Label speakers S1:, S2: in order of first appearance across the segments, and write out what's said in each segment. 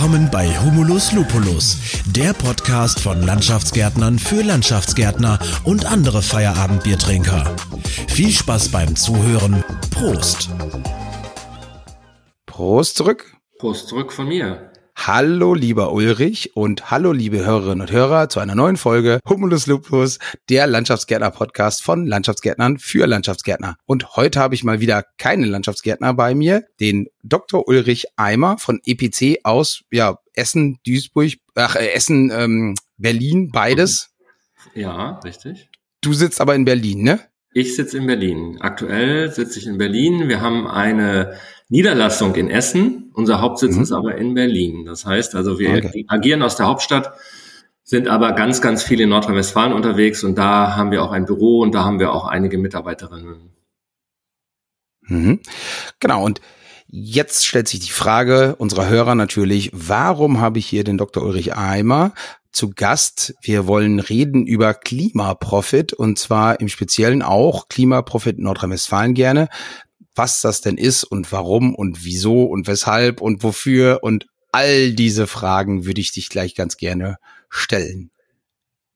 S1: Willkommen bei Humulus Lupulus, der Podcast von Landschaftsgärtnern für Landschaftsgärtner und andere Feierabendbiertrinker. Viel Spaß beim Zuhören. Prost.
S2: Prost zurück.
S3: Prost zurück von mir.
S2: Hallo lieber Ulrich und hallo liebe Hörerinnen und Hörer zu einer neuen Folge Humulus Lupus, der Landschaftsgärtner Podcast von Landschaftsgärtnern für Landschaftsgärtner. Und heute habe ich mal wieder keinen Landschaftsgärtner bei mir, den Dr. Ulrich Eimer von EPC aus ja, Essen, Duisburg, ach äh, Essen, ähm, Berlin, beides.
S3: Ja, richtig.
S2: Du sitzt aber in Berlin, ne?
S3: Ich sitze in Berlin. Aktuell sitze ich in Berlin. Wir haben eine Niederlassung in Essen. Unser Hauptsitz mhm. ist aber in Berlin. Das heißt also, wir okay. agieren aus der Hauptstadt, sind aber ganz, ganz viel in Nordrhein-Westfalen unterwegs und da haben wir auch ein Büro und da haben wir auch einige Mitarbeiterinnen.
S2: Mhm. Genau. Und Jetzt stellt sich die Frage unserer Hörer natürlich, warum habe ich hier den Dr. Ulrich Eimer zu Gast? Wir wollen reden über Klimaprofit und zwar im Speziellen auch Klimaprofit Nordrhein-Westfalen gerne was das denn ist und warum und wieso und weshalb und wofür und all diese Fragen würde ich dich gleich ganz gerne stellen.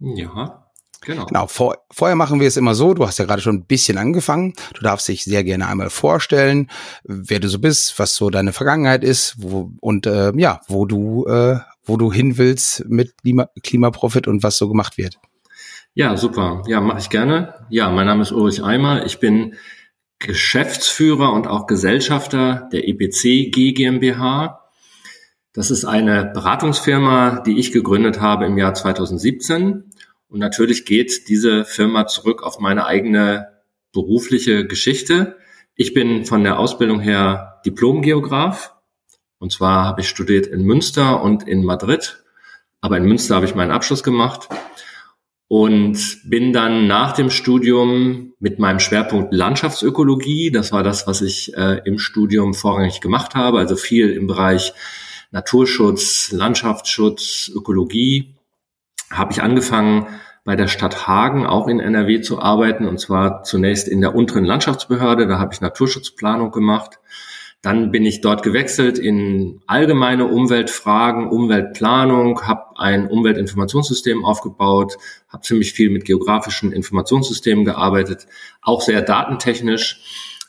S3: Ja, genau.
S2: Genau, vor, vorher machen wir es immer so, du hast ja gerade schon ein bisschen angefangen, du darfst dich sehr gerne einmal vorstellen, wer du so bist, was so deine Vergangenheit ist wo, und äh, ja, wo du, äh, wo du hin willst mit Klima, Klimaprofit und was so gemacht wird.
S3: Ja, super. Ja, mache ich gerne. Ja, mein Name ist Ulrich Eimer. Ich bin Geschäftsführer und auch Gesellschafter der EPC G GmbH. Das ist eine Beratungsfirma, die ich gegründet habe im Jahr 2017. Und natürlich geht diese Firma zurück auf meine eigene berufliche Geschichte. Ich bin von der Ausbildung her Diplomgeograf. Und zwar habe ich studiert in Münster und in Madrid. Aber in Münster habe ich meinen Abschluss gemacht und bin dann nach dem Studium mit meinem Schwerpunkt Landschaftsökologie, das war das, was ich äh, im Studium vorrangig gemacht habe, also viel im Bereich Naturschutz, Landschaftsschutz, Ökologie, habe ich angefangen bei der Stadt Hagen auch in NRW zu arbeiten und zwar zunächst in der unteren Landschaftsbehörde, da habe ich Naturschutzplanung gemacht dann bin ich dort gewechselt in allgemeine Umweltfragen, Umweltplanung, habe ein Umweltinformationssystem aufgebaut, habe ziemlich viel mit geografischen Informationssystemen gearbeitet, auch sehr datentechnisch,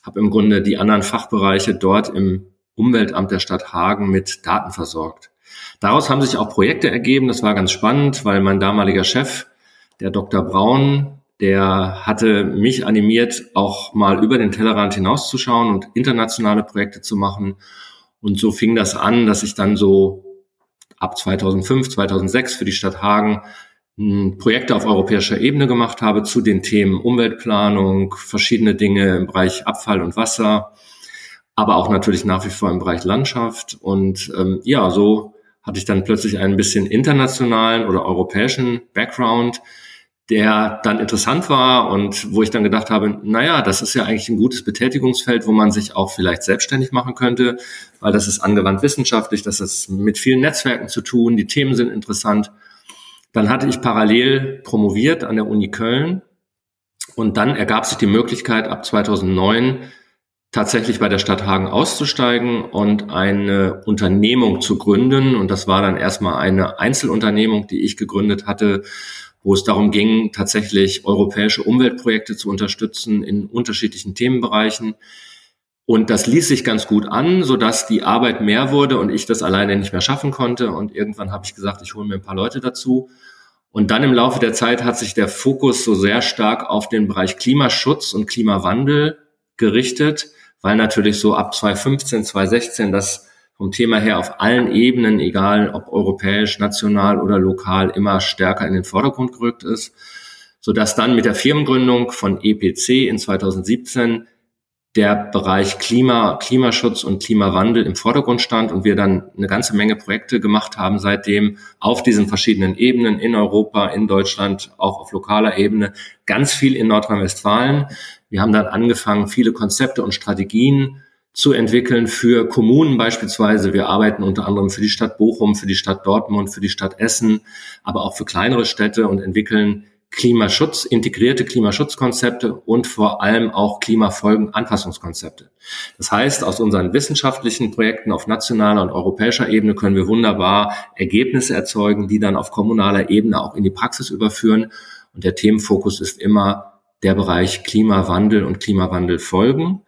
S3: habe im Grunde die anderen Fachbereiche dort im Umweltamt der Stadt Hagen mit Daten versorgt. Daraus haben sich auch Projekte ergeben, das war ganz spannend, weil mein damaliger Chef, der Dr. Braun, der hatte mich animiert, auch mal über den Tellerrand hinauszuschauen und internationale Projekte zu machen. Und so fing das an, dass ich dann so ab 2005, 2006 für die Stadt Hagen hm, Projekte auf europäischer Ebene gemacht habe zu den Themen Umweltplanung, verschiedene Dinge im Bereich Abfall und Wasser, aber auch natürlich nach wie vor im Bereich Landschaft. Und ähm, ja, so hatte ich dann plötzlich einen bisschen internationalen oder europäischen Background, der dann interessant war und wo ich dann gedacht habe, naja, das ist ja eigentlich ein gutes Betätigungsfeld, wo man sich auch vielleicht selbstständig machen könnte, weil das ist angewandt wissenschaftlich, das ist mit vielen Netzwerken zu tun, die Themen sind interessant. Dann hatte ich parallel promoviert an der Uni Köln und dann ergab sich die Möglichkeit, ab 2009 tatsächlich bei der Stadt Hagen auszusteigen und eine Unternehmung zu gründen. Und das war dann erstmal eine Einzelunternehmung, die ich gegründet hatte, wo es darum ging, tatsächlich europäische Umweltprojekte zu unterstützen in unterschiedlichen Themenbereichen. Und das ließ sich ganz gut an, sodass die Arbeit mehr wurde und ich das alleine nicht mehr schaffen konnte. Und irgendwann habe ich gesagt, ich hole mir ein paar Leute dazu. Und dann im Laufe der Zeit hat sich der Fokus so sehr stark auf den Bereich Klimaschutz und Klimawandel gerichtet, weil natürlich so ab 2015, 2016 das vom Thema her auf allen Ebenen, egal ob europäisch, national oder lokal, immer stärker in den Vordergrund gerückt ist, so dass dann mit der Firmengründung von EPC in 2017 der Bereich Klima, Klimaschutz und Klimawandel im Vordergrund stand und wir dann eine ganze Menge Projekte gemacht haben seitdem auf diesen verschiedenen Ebenen in Europa, in Deutschland, auch auf lokaler Ebene, ganz viel in Nordrhein-Westfalen. Wir haben dann angefangen, viele Konzepte und Strategien zu entwickeln für Kommunen beispielsweise. Wir arbeiten unter anderem für die Stadt Bochum, für die Stadt Dortmund, für die Stadt Essen, aber auch für kleinere Städte und entwickeln Klimaschutz, integrierte Klimaschutzkonzepte und vor allem auch Klimafolgenanpassungskonzepte. Das heißt, aus unseren wissenschaftlichen Projekten auf nationaler und europäischer Ebene können wir wunderbar Ergebnisse erzeugen, die dann auf kommunaler Ebene auch in die Praxis überführen. Und der Themenfokus ist immer der Bereich Klimawandel und Klimawandelfolgen.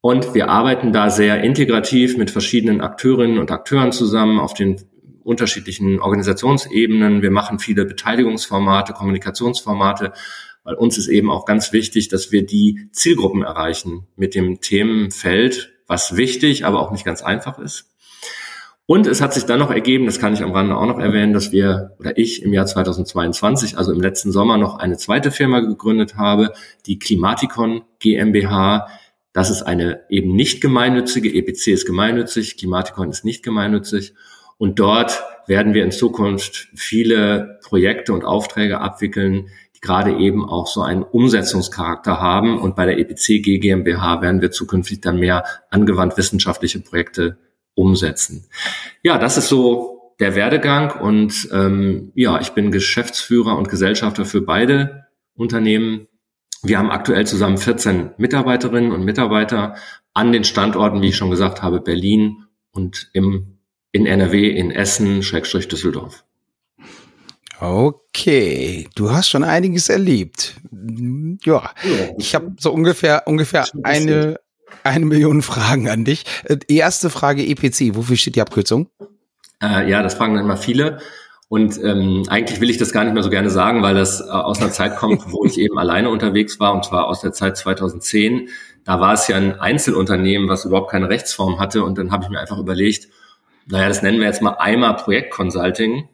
S3: Und wir arbeiten da sehr integrativ mit verschiedenen Akteurinnen und Akteuren zusammen auf den unterschiedlichen Organisationsebenen. Wir machen viele Beteiligungsformate, Kommunikationsformate, weil uns ist eben auch ganz wichtig, dass wir die Zielgruppen erreichen mit dem Themenfeld, was wichtig, aber auch nicht ganz einfach ist. Und es hat sich dann noch ergeben, das kann ich am Rande auch noch erwähnen, dass wir oder ich im Jahr 2022, also im letzten Sommer, noch eine zweite Firma gegründet habe, die Klimatikon GmbH. Das ist eine eben nicht gemeinnützige, EPC ist gemeinnützig, Klimatikon ist nicht gemeinnützig. Und dort werden wir in Zukunft viele Projekte und Aufträge abwickeln, die gerade eben auch so einen Umsetzungscharakter haben. Und bei der EPC GmbH werden wir zukünftig dann mehr angewandt wissenschaftliche Projekte umsetzen. Ja, das ist so der Werdegang und ähm, ja, ich bin Geschäftsführer und Gesellschafter für beide Unternehmen. Wir haben aktuell zusammen 14 Mitarbeiterinnen und Mitarbeiter an den Standorten, wie ich schon gesagt habe, Berlin und im in NRW, in Essen, Schrägstrich Düsseldorf.
S2: Okay, du hast schon einiges erlebt. Ja, ich habe so ungefähr ungefähr eine eine Million Fragen an dich. Äh, erste Frage EPC, wofür steht die Abkürzung?
S3: Äh, ja, das fragen dann immer viele. Und ähm, eigentlich will ich das gar nicht mehr so gerne sagen, weil das äh, aus einer Zeit kommt, wo ich eben alleine unterwegs war, und zwar aus der Zeit 2010. Da war es ja ein Einzelunternehmen, was überhaupt keine Rechtsform hatte. Und dann habe ich mir einfach überlegt, naja, das nennen wir jetzt mal Eimer Projektconsulting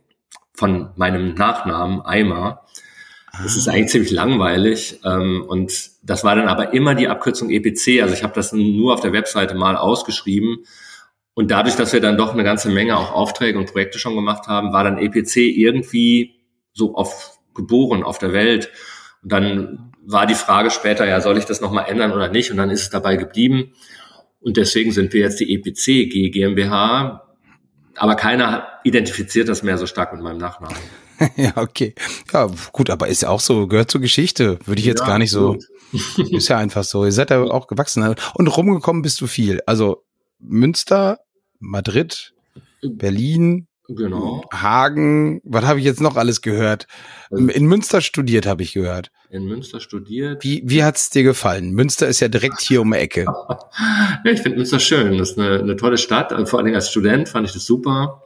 S3: von meinem Nachnamen Eimer. Das ist eigentlich ziemlich langweilig. Ähm, und das war dann aber immer die Abkürzung EPC. Also ich habe das nur auf der Webseite mal ausgeschrieben. Und dadurch, dass wir dann doch eine ganze Menge auch Aufträge und Projekte schon gemacht haben, war dann EPC irgendwie so auf geboren auf der Welt. Und dann war die Frage später, ja, soll ich das nochmal ändern oder nicht? Und dann ist es dabei geblieben. Und deswegen sind wir jetzt die EPC GmbH aber keiner identifiziert das mehr so stark mit meinem Nachnamen.
S2: ja, okay. Ja, gut, aber ist ja auch so, gehört zur Geschichte. Würde ich jetzt ja, gar nicht so. ist ja einfach so. Ihr seid ja auch gewachsen. Und rumgekommen bist du viel. Also Münster, Madrid, Berlin, Genau. Hagen, was habe ich jetzt noch alles gehört? Also in Münster studiert, habe ich gehört.
S3: In Münster studiert.
S2: Wie, wie hat's dir gefallen? Münster ist ja direkt hier um die Ecke.
S3: ja, ich finde Münster schön. Das ist eine, eine tolle Stadt. Vor allen Dingen als Student fand ich das super.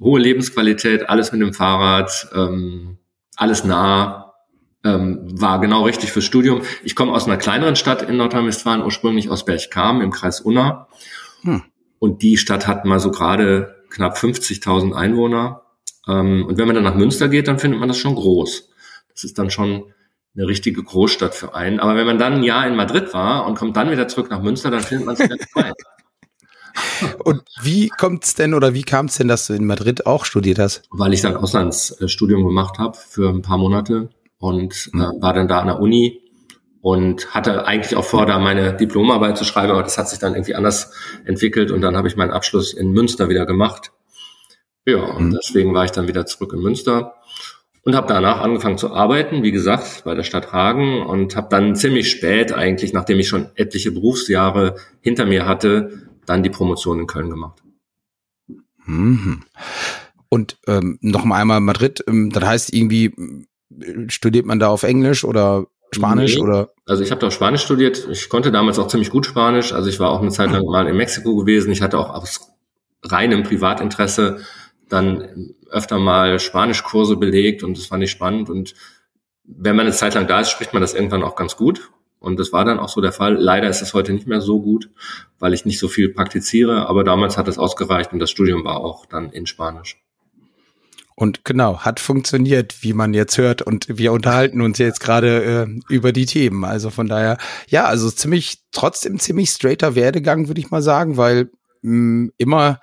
S3: Hohe Lebensqualität, alles mit dem Fahrrad, ähm, alles nah. Ähm, war genau richtig fürs Studium. Ich komme aus einer kleineren Stadt in Nordrhein-Westfalen, ursprünglich aus Berchtesgaden im Kreis Unna. Hm. Und die Stadt hat mal so gerade knapp 50.000 Einwohner. Ähm, und wenn man dann nach Münster geht, dann findet man das schon groß. Das ist dann schon eine richtige Großstadt für einen. Aber wenn man dann ein Jahr in Madrid war und kommt dann wieder zurück nach Münster, dann findet man es wieder klein.
S2: Und wie kommt es denn oder wie kam es denn, dass du in Madrid auch studiert hast?
S3: Weil ich dann Auslandsstudium gemacht habe für ein paar Monate und äh, war dann da an der Uni und hatte eigentlich auch vor, da meine Diplomarbeit zu schreiben, aber das hat sich dann irgendwie anders entwickelt und dann habe ich meinen Abschluss in Münster wieder gemacht. Ja, und mhm. deswegen war ich dann wieder zurück in Münster und habe danach angefangen zu arbeiten, wie gesagt, bei der Stadt Hagen und habe dann ziemlich spät eigentlich, nachdem ich schon etliche Berufsjahre hinter mir hatte, dann die Promotion in Köln gemacht.
S2: Mhm. Und ähm, noch mal einmal Madrid, ähm, das heißt irgendwie äh, studiert man da auf Englisch oder Spanisch nee. oder?
S3: Also ich habe da auch Spanisch studiert. Ich konnte damals auch ziemlich gut Spanisch. Also ich war auch eine Zeit lang mal in Mexiko gewesen. Ich hatte auch aus reinem Privatinteresse dann öfter mal Spanischkurse belegt und das fand ich spannend. Und wenn man eine Zeit lang da ist, spricht man das irgendwann auch ganz gut. Und das war dann auch so der Fall. Leider ist es heute nicht mehr so gut, weil ich nicht so viel praktiziere. Aber damals hat es ausgereicht und das Studium war auch dann in Spanisch.
S2: Und genau, hat funktioniert, wie man jetzt hört. Und wir unterhalten uns jetzt gerade äh, über die Themen. Also von daher, ja, also ziemlich, trotzdem ziemlich straighter Werdegang, würde ich mal sagen, weil mh, immer,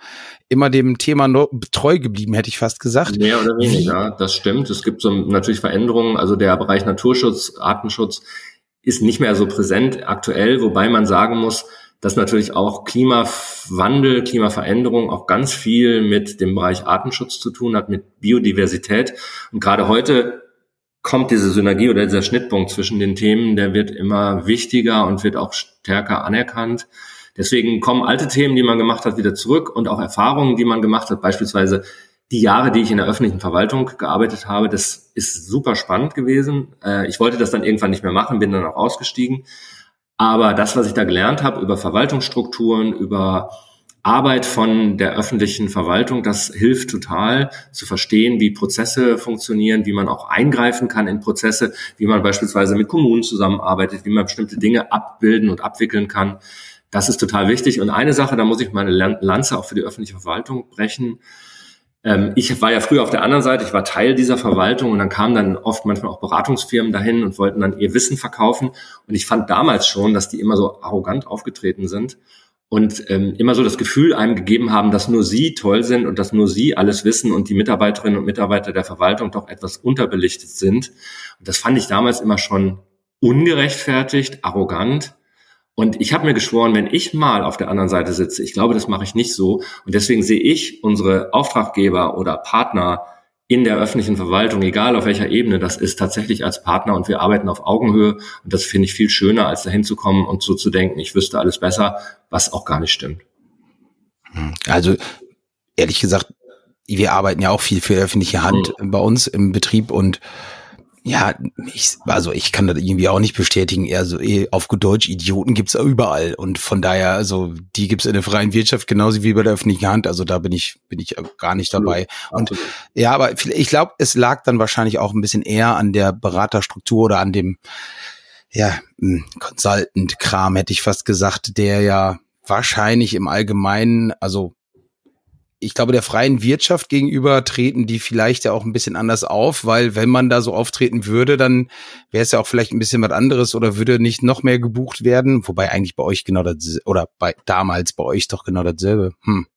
S2: immer dem Thema no treu geblieben, hätte ich fast gesagt.
S3: Mehr oder weniger, das stimmt. Es gibt so natürlich Veränderungen. Also der Bereich Naturschutz, Artenschutz ist nicht mehr so präsent aktuell, wobei man sagen muss, dass natürlich auch Klimawandel, Klimaveränderung auch ganz viel mit dem Bereich Artenschutz zu tun hat, mit Biodiversität. Und gerade heute kommt diese Synergie oder dieser Schnittpunkt zwischen den Themen, der wird immer wichtiger und wird auch stärker anerkannt. Deswegen kommen alte Themen, die man gemacht hat, wieder zurück und auch Erfahrungen, die man gemacht hat, beispielsweise die Jahre, die ich in der öffentlichen Verwaltung gearbeitet habe, das ist super spannend gewesen. Äh, ich wollte das dann irgendwann nicht mehr machen, bin dann auch ausgestiegen. Aber das, was ich da gelernt habe über Verwaltungsstrukturen, über Arbeit von der öffentlichen Verwaltung, das hilft total zu verstehen, wie Prozesse funktionieren, wie man auch eingreifen kann in Prozesse, wie man beispielsweise mit Kommunen zusammenarbeitet, wie man bestimmte Dinge abbilden und abwickeln kann. Das ist total wichtig. Und eine Sache, da muss ich meine Lanze auch für die öffentliche Verwaltung brechen. Ähm, ich war ja früher auf der anderen Seite, ich war Teil dieser Verwaltung und dann kamen dann oft manchmal auch Beratungsfirmen dahin und wollten dann ihr Wissen verkaufen. Und ich fand damals schon, dass die immer so arrogant aufgetreten sind und ähm, immer so das Gefühl einem gegeben haben, dass nur sie toll sind und dass nur sie alles wissen und die Mitarbeiterinnen und Mitarbeiter der Verwaltung doch etwas unterbelichtet sind. Und das fand ich damals immer schon ungerechtfertigt, arrogant. Und ich habe mir geschworen, wenn ich mal auf der anderen Seite sitze, ich glaube, das mache ich nicht so. Und deswegen sehe ich unsere Auftraggeber oder Partner in der öffentlichen Verwaltung, egal auf welcher Ebene das ist, tatsächlich als Partner und wir arbeiten auf Augenhöhe. Und das finde ich viel schöner, als dahin zu kommen und so zu denken, ich wüsste alles besser, was auch gar nicht stimmt.
S2: Also ehrlich gesagt, wir arbeiten ja auch viel für öffentliche Hand mhm. bei uns im Betrieb und ja, ich, also ich kann das irgendwie auch nicht bestätigen. Eher so eh, auf gut Deutsch, Idioten gibt's überall. Und von daher, also die gibt's in der freien Wirtschaft genauso wie bei der öffentlichen Hand. Also da bin ich, bin ich gar nicht dabei. Und ja, aber ich glaube, es lag dann wahrscheinlich auch ein bisschen eher an der Beraterstruktur oder an dem, ja, hm, Consultant-Kram, hätte ich fast gesagt, der ja wahrscheinlich im Allgemeinen, also ich glaube, der freien Wirtschaft gegenüber treten die vielleicht ja auch ein bisschen anders auf, weil wenn man da so auftreten würde, dann wäre es ja auch vielleicht ein bisschen was anderes oder würde nicht noch mehr gebucht werden, wobei eigentlich bei euch genau das, oder bei damals bei euch doch genau dasselbe. Hm.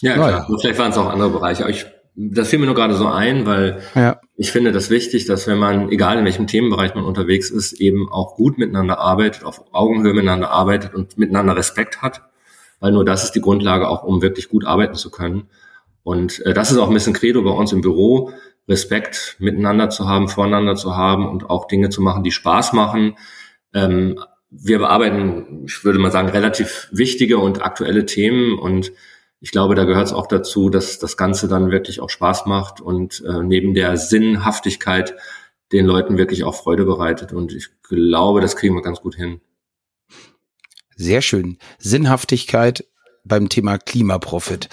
S3: Ja, klar. Ja. Vielleicht waren es auch andere Bereiche. Ich, das fiel mir nur gerade so ein, weil ja. ich finde das wichtig, dass wenn man, egal in welchem Themenbereich man unterwegs ist, eben auch gut miteinander arbeitet, auf Augenhöhe miteinander arbeitet und miteinander Respekt hat weil nur das ist die Grundlage auch, um wirklich gut arbeiten zu können. Und äh, das ist auch ein bisschen Credo bei uns im Büro, Respekt miteinander zu haben, voreinander zu haben und auch Dinge zu machen, die Spaß machen. Ähm, wir bearbeiten, ich würde mal sagen, relativ wichtige und aktuelle Themen und ich glaube, da gehört es auch dazu, dass das Ganze dann wirklich auch Spaß macht und äh, neben der Sinnhaftigkeit den Leuten wirklich auch Freude bereitet. Und ich glaube, das kriegen wir ganz gut hin.
S2: Sehr schön. Sinnhaftigkeit beim Thema Klimaprofit.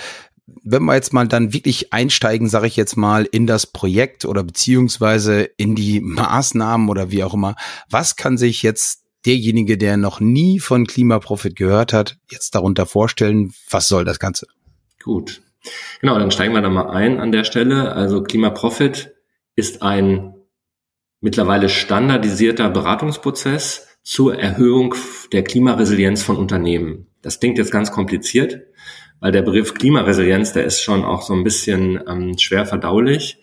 S2: Wenn wir jetzt mal dann wirklich einsteigen, sage ich jetzt mal, in das Projekt oder beziehungsweise in die Maßnahmen oder wie auch immer, was kann sich jetzt derjenige, der noch nie von Klimaprofit gehört hat, jetzt darunter vorstellen? Was soll das Ganze?
S3: Gut. Genau, dann steigen wir da mal ein an der Stelle. Also Klimaprofit ist ein mittlerweile standardisierter Beratungsprozess, zur Erhöhung der Klimaresilienz von Unternehmen. Das klingt jetzt ganz kompliziert, weil der Begriff Klimaresilienz, der ist schon auch so ein bisschen ähm, schwer verdaulich.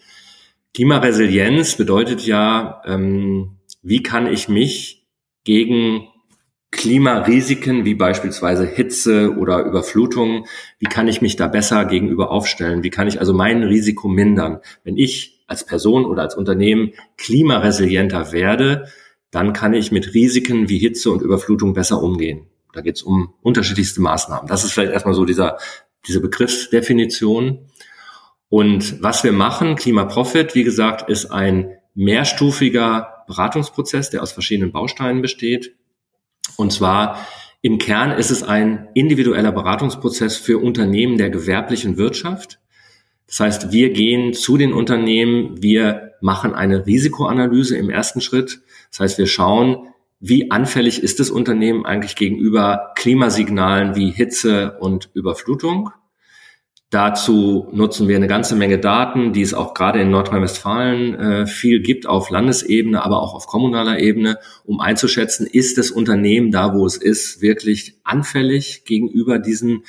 S3: Klimaresilienz bedeutet ja, ähm, wie kann ich mich gegen Klimarisiken wie beispielsweise Hitze oder Überflutung, wie kann ich mich da besser gegenüber aufstellen? Wie kann ich also mein Risiko mindern? Wenn ich als Person oder als Unternehmen klimaresilienter werde, dann kann ich mit Risiken wie Hitze und Überflutung besser umgehen. Da geht es um unterschiedlichste Maßnahmen. Das ist vielleicht erstmal so dieser, diese Begriffsdefinition. Und was wir machen, Klimaprofit, wie gesagt, ist ein mehrstufiger Beratungsprozess, der aus verschiedenen Bausteinen besteht. Und zwar im Kern ist es ein individueller Beratungsprozess für Unternehmen der gewerblichen Wirtschaft. Das heißt, wir gehen zu den Unternehmen, wir machen eine Risikoanalyse im ersten Schritt. Das heißt, wir schauen, wie anfällig ist das Unternehmen eigentlich gegenüber Klimasignalen wie Hitze und Überflutung. Dazu nutzen wir eine ganze Menge Daten, die es auch gerade in Nordrhein-Westfalen äh, viel gibt auf Landesebene, aber auch auf kommunaler Ebene, um einzuschätzen, ist das Unternehmen da, wo es ist, wirklich anfällig gegenüber diesen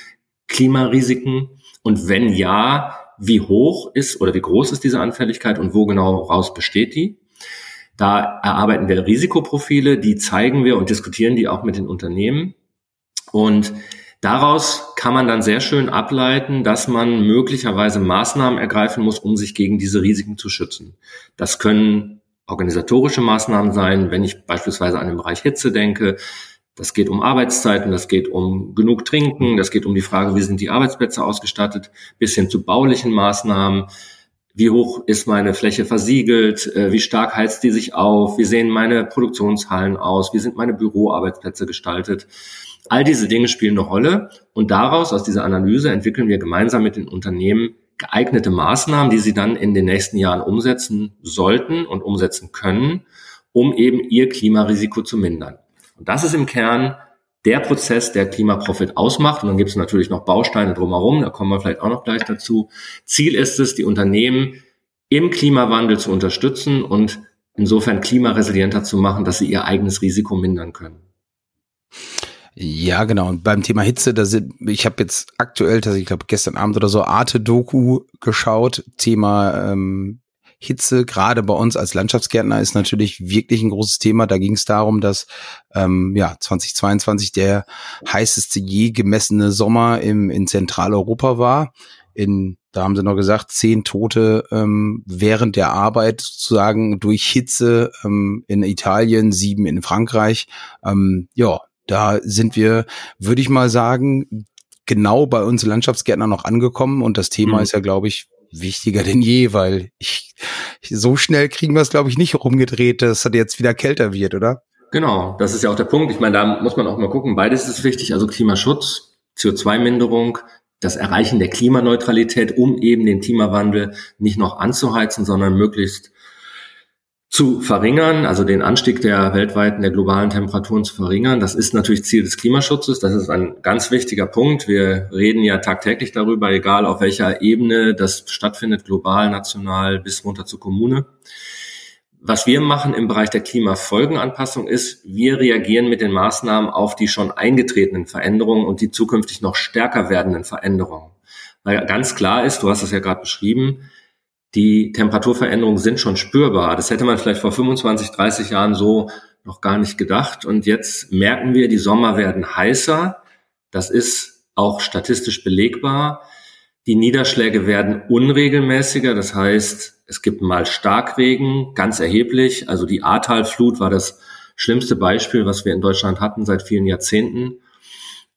S3: Klimarisiken? Und wenn ja, wie hoch ist oder wie groß ist diese Anfälligkeit und wo genau raus besteht die? Da erarbeiten wir Risikoprofile, die zeigen wir und diskutieren die auch mit den Unternehmen. Und daraus kann man dann sehr schön ableiten, dass man möglicherweise Maßnahmen ergreifen muss, um sich gegen diese Risiken zu schützen. Das können organisatorische Maßnahmen sein, wenn ich beispielsweise an den Bereich Hitze denke. Das geht um Arbeitszeiten, das geht um genug Trinken, das geht um die Frage, wie sind die Arbeitsplätze ausgestattet, bis hin zu baulichen Maßnahmen. Wie hoch ist meine Fläche versiegelt? Äh, wie stark heizt die sich auf? Wie sehen meine Produktionshallen aus? Wie sind meine Büroarbeitsplätze gestaltet? All diese Dinge spielen eine Rolle und daraus, aus dieser Analyse, entwickeln wir gemeinsam mit den Unternehmen geeignete Maßnahmen, die sie dann in den nächsten Jahren umsetzen sollten und umsetzen können, um eben ihr Klimarisiko zu mindern. Und das ist im Kern der Prozess, der Klimaprofit ausmacht. Und dann gibt es natürlich noch Bausteine drumherum, da kommen wir vielleicht auch noch gleich dazu. Ziel ist es, die Unternehmen im Klimawandel zu unterstützen und insofern klimaresilienter zu machen, dass sie ihr eigenes Risiko mindern können.
S2: Ja, genau. Und beim Thema Hitze, da sind, ich habe jetzt aktuell, also ich glaube gestern Abend oder so, Arte-Doku geschaut, Thema ähm, Hitze, gerade bei uns als Landschaftsgärtner, ist natürlich wirklich ein großes Thema. Da ging es darum, dass ähm, ja 2022 der heißeste je gemessene Sommer im, in Zentraleuropa war. In, da haben sie noch gesagt, zehn Tote ähm, während der Arbeit sozusagen durch Hitze ähm, in Italien, sieben in Frankreich. Ähm, ja, da sind wir, würde ich mal sagen, genau bei uns Landschaftsgärtner noch angekommen und das Thema mhm. ist ja, glaube ich, wichtiger denn je, weil ich, so schnell kriegen wir es, glaube ich, nicht rumgedreht, dass es jetzt wieder kälter wird, oder?
S3: Genau, das ist ja auch der Punkt. Ich meine, da muss man auch mal gucken, beides ist wichtig, also Klimaschutz, CO2-Minderung, das Erreichen der Klimaneutralität, um eben den Klimawandel nicht noch anzuheizen, sondern möglichst zu verringern, also den Anstieg der weltweiten, der globalen Temperaturen zu verringern. Das ist natürlich Ziel des Klimaschutzes. Das ist ein ganz wichtiger Punkt. Wir reden ja tagtäglich darüber, egal auf welcher Ebene das stattfindet, global, national bis runter zur Kommune. Was wir machen im Bereich der Klimafolgenanpassung ist, wir reagieren mit den Maßnahmen auf die schon eingetretenen Veränderungen und die zukünftig noch stärker werdenden Veränderungen. Weil ganz klar ist, du hast es ja gerade beschrieben, die Temperaturveränderungen sind schon spürbar. Das hätte man vielleicht vor 25, 30 Jahren so noch gar nicht gedacht. Und jetzt merken wir, die Sommer werden heißer. Das ist auch statistisch belegbar. Die Niederschläge werden unregelmäßiger. Das heißt, es gibt mal Starkregen, ganz erheblich. Also die Ahrtalflut war das schlimmste Beispiel, was wir in Deutschland hatten seit vielen Jahrzehnten.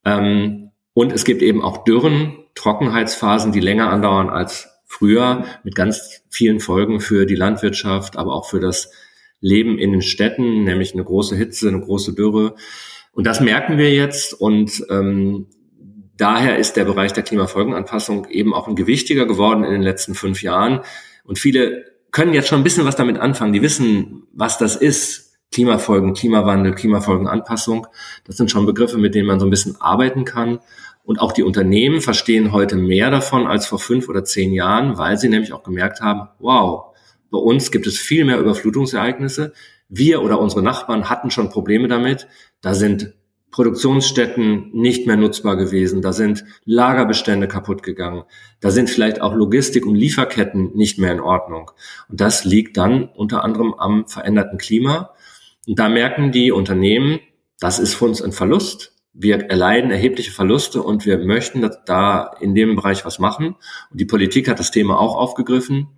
S3: Ähm, und es gibt eben auch Dürren, Trockenheitsphasen, die länger andauern als früher mit ganz vielen Folgen für die Landwirtschaft, aber auch für das Leben in den Städten, nämlich eine große Hitze, eine große Dürre. Und das merken wir jetzt und ähm, daher ist der Bereich der Klimafolgenanpassung eben auch ein gewichtiger geworden in den letzten fünf Jahren. Und viele können jetzt schon ein bisschen was damit anfangen. Die wissen, was das ist. Klimafolgen, Klimawandel, Klimafolgenanpassung. Das sind schon Begriffe, mit denen man so ein bisschen arbeiten kann. Und auch die Unternehmen verstehen heute mehr davon als vor fünf oder zehn Jahren, weil sie nämlich auch gemerkt haben, wow, bei uns gibt es viel mehr Überflutungsereignisse. Wir oder unsere Nachbarn hatten schon Probleme damit. Da sind Produktionsstätten nicht mehr nutzbar gewesen. Da sind Lagerbestände kaputt gegangen. Da sind vielleicht auch Logistik und Lieferketten nicht mehr in Ordnung. Und das liegt dann unter anderem am veränderten Klima. Und da merken die Unternehmen, das ist für uns ein Verlust wir erleiden erhebliche Verluste und wir möchten da in dem Bereich was machen. Und die Politik hat das Thema auch aufgegriffen.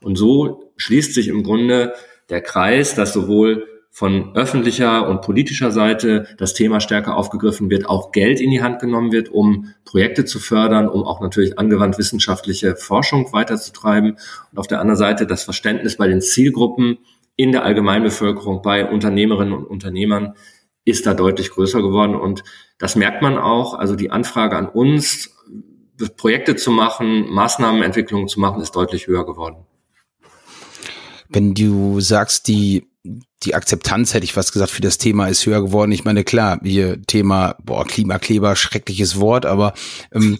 S3: Und so schließt sich im Grunde der Kreis, dass sowohl von öffentlicher und politischer Seite das Thema stärker aufgegriffen wird, auch Geld in die Hand genommen wird, um Projekte zu fördern, um auch natürlich angewandt wissenschaftliche Forschung weiterzutreiben. Und auf der anderen Seite das Verständnis bei den Zielgruppen in der Allgemeinbevölkerung, bei Unternehmerinnen und Unternehmern, ist da deutlich größer geworden. Und das merkt man auch. Also die Anfrage an uns, Projekte zu machen, Maßnahmenentwicklungen zu machen, ist deutlich höher geworden.
S2: Wenn du sagst, die, die Akzeptanz, hätte ich fast gesagt, für das Thema ist höher geworden. Ich meine, klar, hier Thema, boah, Klimakleber, schreckliches Wort, aber ähm,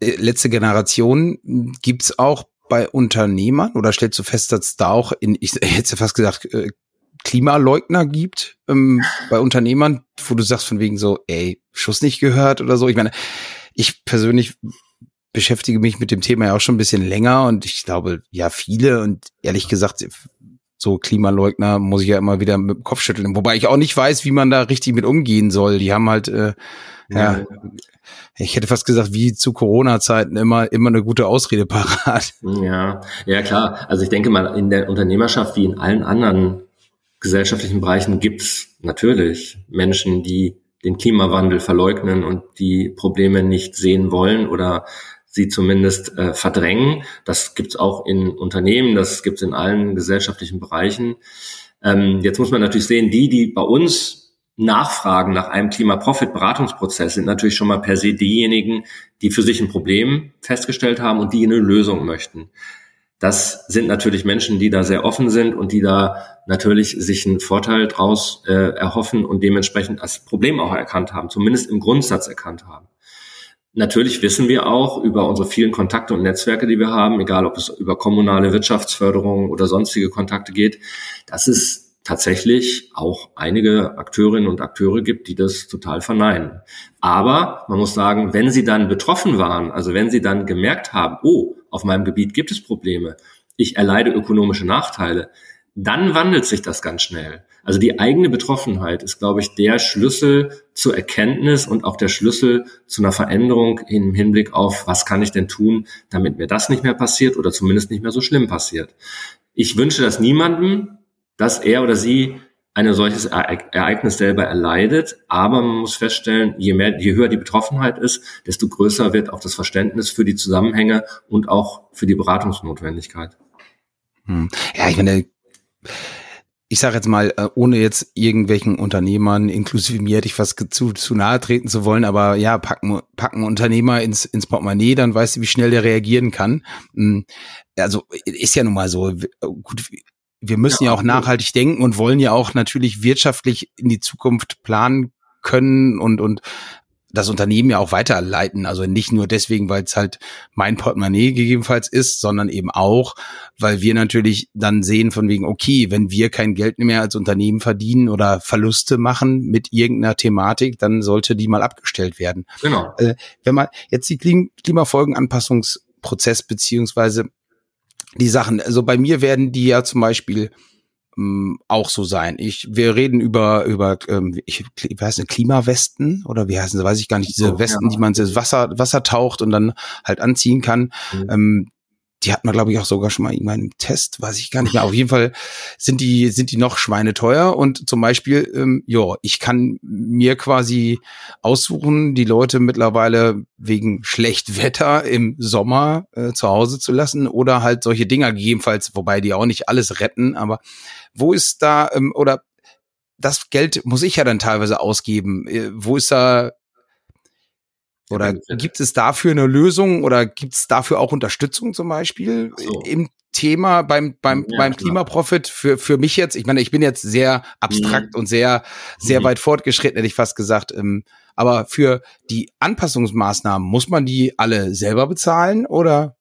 S2: äh, letzte Generation gibt's auch bei Unternehmern oder stellst du fest, dass da auch in, ich hätte fast gesagt, äh, Klimaleugner gibt ähm, bei Unternehmern, wo du sagst von wegen so, ey, Schuss nicht gehört oder so. Ich meine, ich persönlich beschäftige mich mit dem Thema ja auch schon ein bisschen länger und ich glaube, ja, viele und ehrlich gesagt so Klimaleugner muss ich ja immer wieder mit dem Kopf schütteln. Wobei ich auch nicht weiß, wie man da richtig mit umgehen soll. Die haben halt, äh, ja, ja, ich hätte fast gesagt, wie zu Corona-Zeiten immer, immer eine gute Ausrede parat.
S3: Ja, ja klar. Also ich denke mal, in der Unternehmerschaft wie in allen anderen gesellschaftlichen Bereichen gibt's natürlich Menschen, die den Klimawandel verleugnen und die Probleme nicht sehen wollen oder sie zumindest äh, verdrängen. Das gibt es auch in Unternehmen, das gibt es in allen gesellschaftlichen Bereichen. Ähm, jetzt muss man natürlich sehen, die, die bei uns nachfragen nach einem Klima-Profit-Beratungsprozess, sind natürlich schon mal per se diejenigen, die für sich ein Problem festgestellt haben und die eine Lösung möchten. Das sind natürlich Menschen, die da sehr offen sind und die da natürlich sich einen Vorteil draus äh, erhoffen und dementsprechend das Problem auch erkannt haben, zumindest im Grundsatz erkannt haben. Natürlich wissen wir auch über unsere vielen Kontakte und Netzwerke, die wir haben, egal ob es über kommunale Wirtschaftsförderung oder sonstige Kontakte geht, dass es tatsächlich auch einige Akteurinnen und Akteure gibt, die das total verneinen. Aber man muss sagen, wenn sie dann betroffen waren, also wenn sie dann gemerkt haben, oh, auf meinem Gebiet gibt es Probleme, ich erleide ökonomische Nachteile, dann wandelt sich das ganz schnell. Also die eigene Betroffenheit ist, glaube ich, der Schlüssel zur Erkenntnis und auch der Schlüssel zu einer Veränderung im Hinblick auf, was kann ich denn tun, damit mir das nicht mehr passiert oder zumindest nicht mehr so schlimm passiert. Ich wünsche das niemandem, dass er oder sie ein solches Ereignis selber erleidet, aber man muss feststellen, je mehr, je höher die Betroffenheit ist, desto größer wird auch das Verständnis für die Zusammenhänge und auch für die Beratungsnotwendigkeit.
S2: Hm. Ja, ich meine, ich sage jetzt mal, äh, ohne jetzt irgendwelchen Unternehmern, inklusive mir hätte ich fast zu, zu nahe treten zu wollen, aber ja, packen, packen Unternehmer ins, ins Portemonnaie, dann weißt du, wie schnell der reagieren kann. Hm, also ist ja nun mal so. Gut, wir müssen ja, ja auch nachhaltig denken und wollen ja auch natürlich wirtschaftlich in die Zukunft planen können und, und das Unternehmen ja auch weiterleiten. Also nicht nur deswegen, weil es halt mein Portemonnaie gegebenenfalls ist, sondern eben auch, weil wir natürlich dann sehen von wegen, okay, wenn wir kein Geld mehr als Unternehmen verdienen oder Verluste machen mit irgendeiner Thematik, dann sollte die mal abgestellt werden. Genau. Äh, wenn man jetzt die Klimafolgenanpassungsprozess beziehungsweise die Sachen, also bei mir werden die ja zum Beispiel ähm, auch so sein. Ich, wir reden über, über, ähm, ich, wie heißt Klimawesten oder wie heißen sie, weiß ich gar nicht, diese oh, Westen, ja. die man ins Wasser, Wasser taucht und dann halt anziehen kann. Mhm. Ähm, die hat man, glaube ich, auch sogar schon mal irgendwann im Test, weiß ich gar nicht mehr. Auf jeden Fall sind die, sind die noch schweineteuer und zum Beispiel, ähm, ja, ich kann mir quasi aussuchen, die Leute mittlerweile wegen schlecht Wetter im Sommer äh, zu Hause zu lassen oder halt solche Dinger gegebenenfalls, wobei die auch nicht alles retten, aber wo ist da, ähm, oder das Geld muss ich ja dann teilweise ausgeben. Äh, wo ist da oder gibt es dafür eine Lösung oder gibt es dafür auch Unterstützung zum Beispiel so. im Thema beim, beim, ja, beim Klimaprofit für, für mich jetzt? Ich meine, ich bin jetzt sehr abstrakt mhm. und sehr, sehr mhm. weit fortgeschritten, hätte ich fast gesagt. Ähm, aber für die Anpassungsmaßnahmen muss man die alle selber bezahlen oder?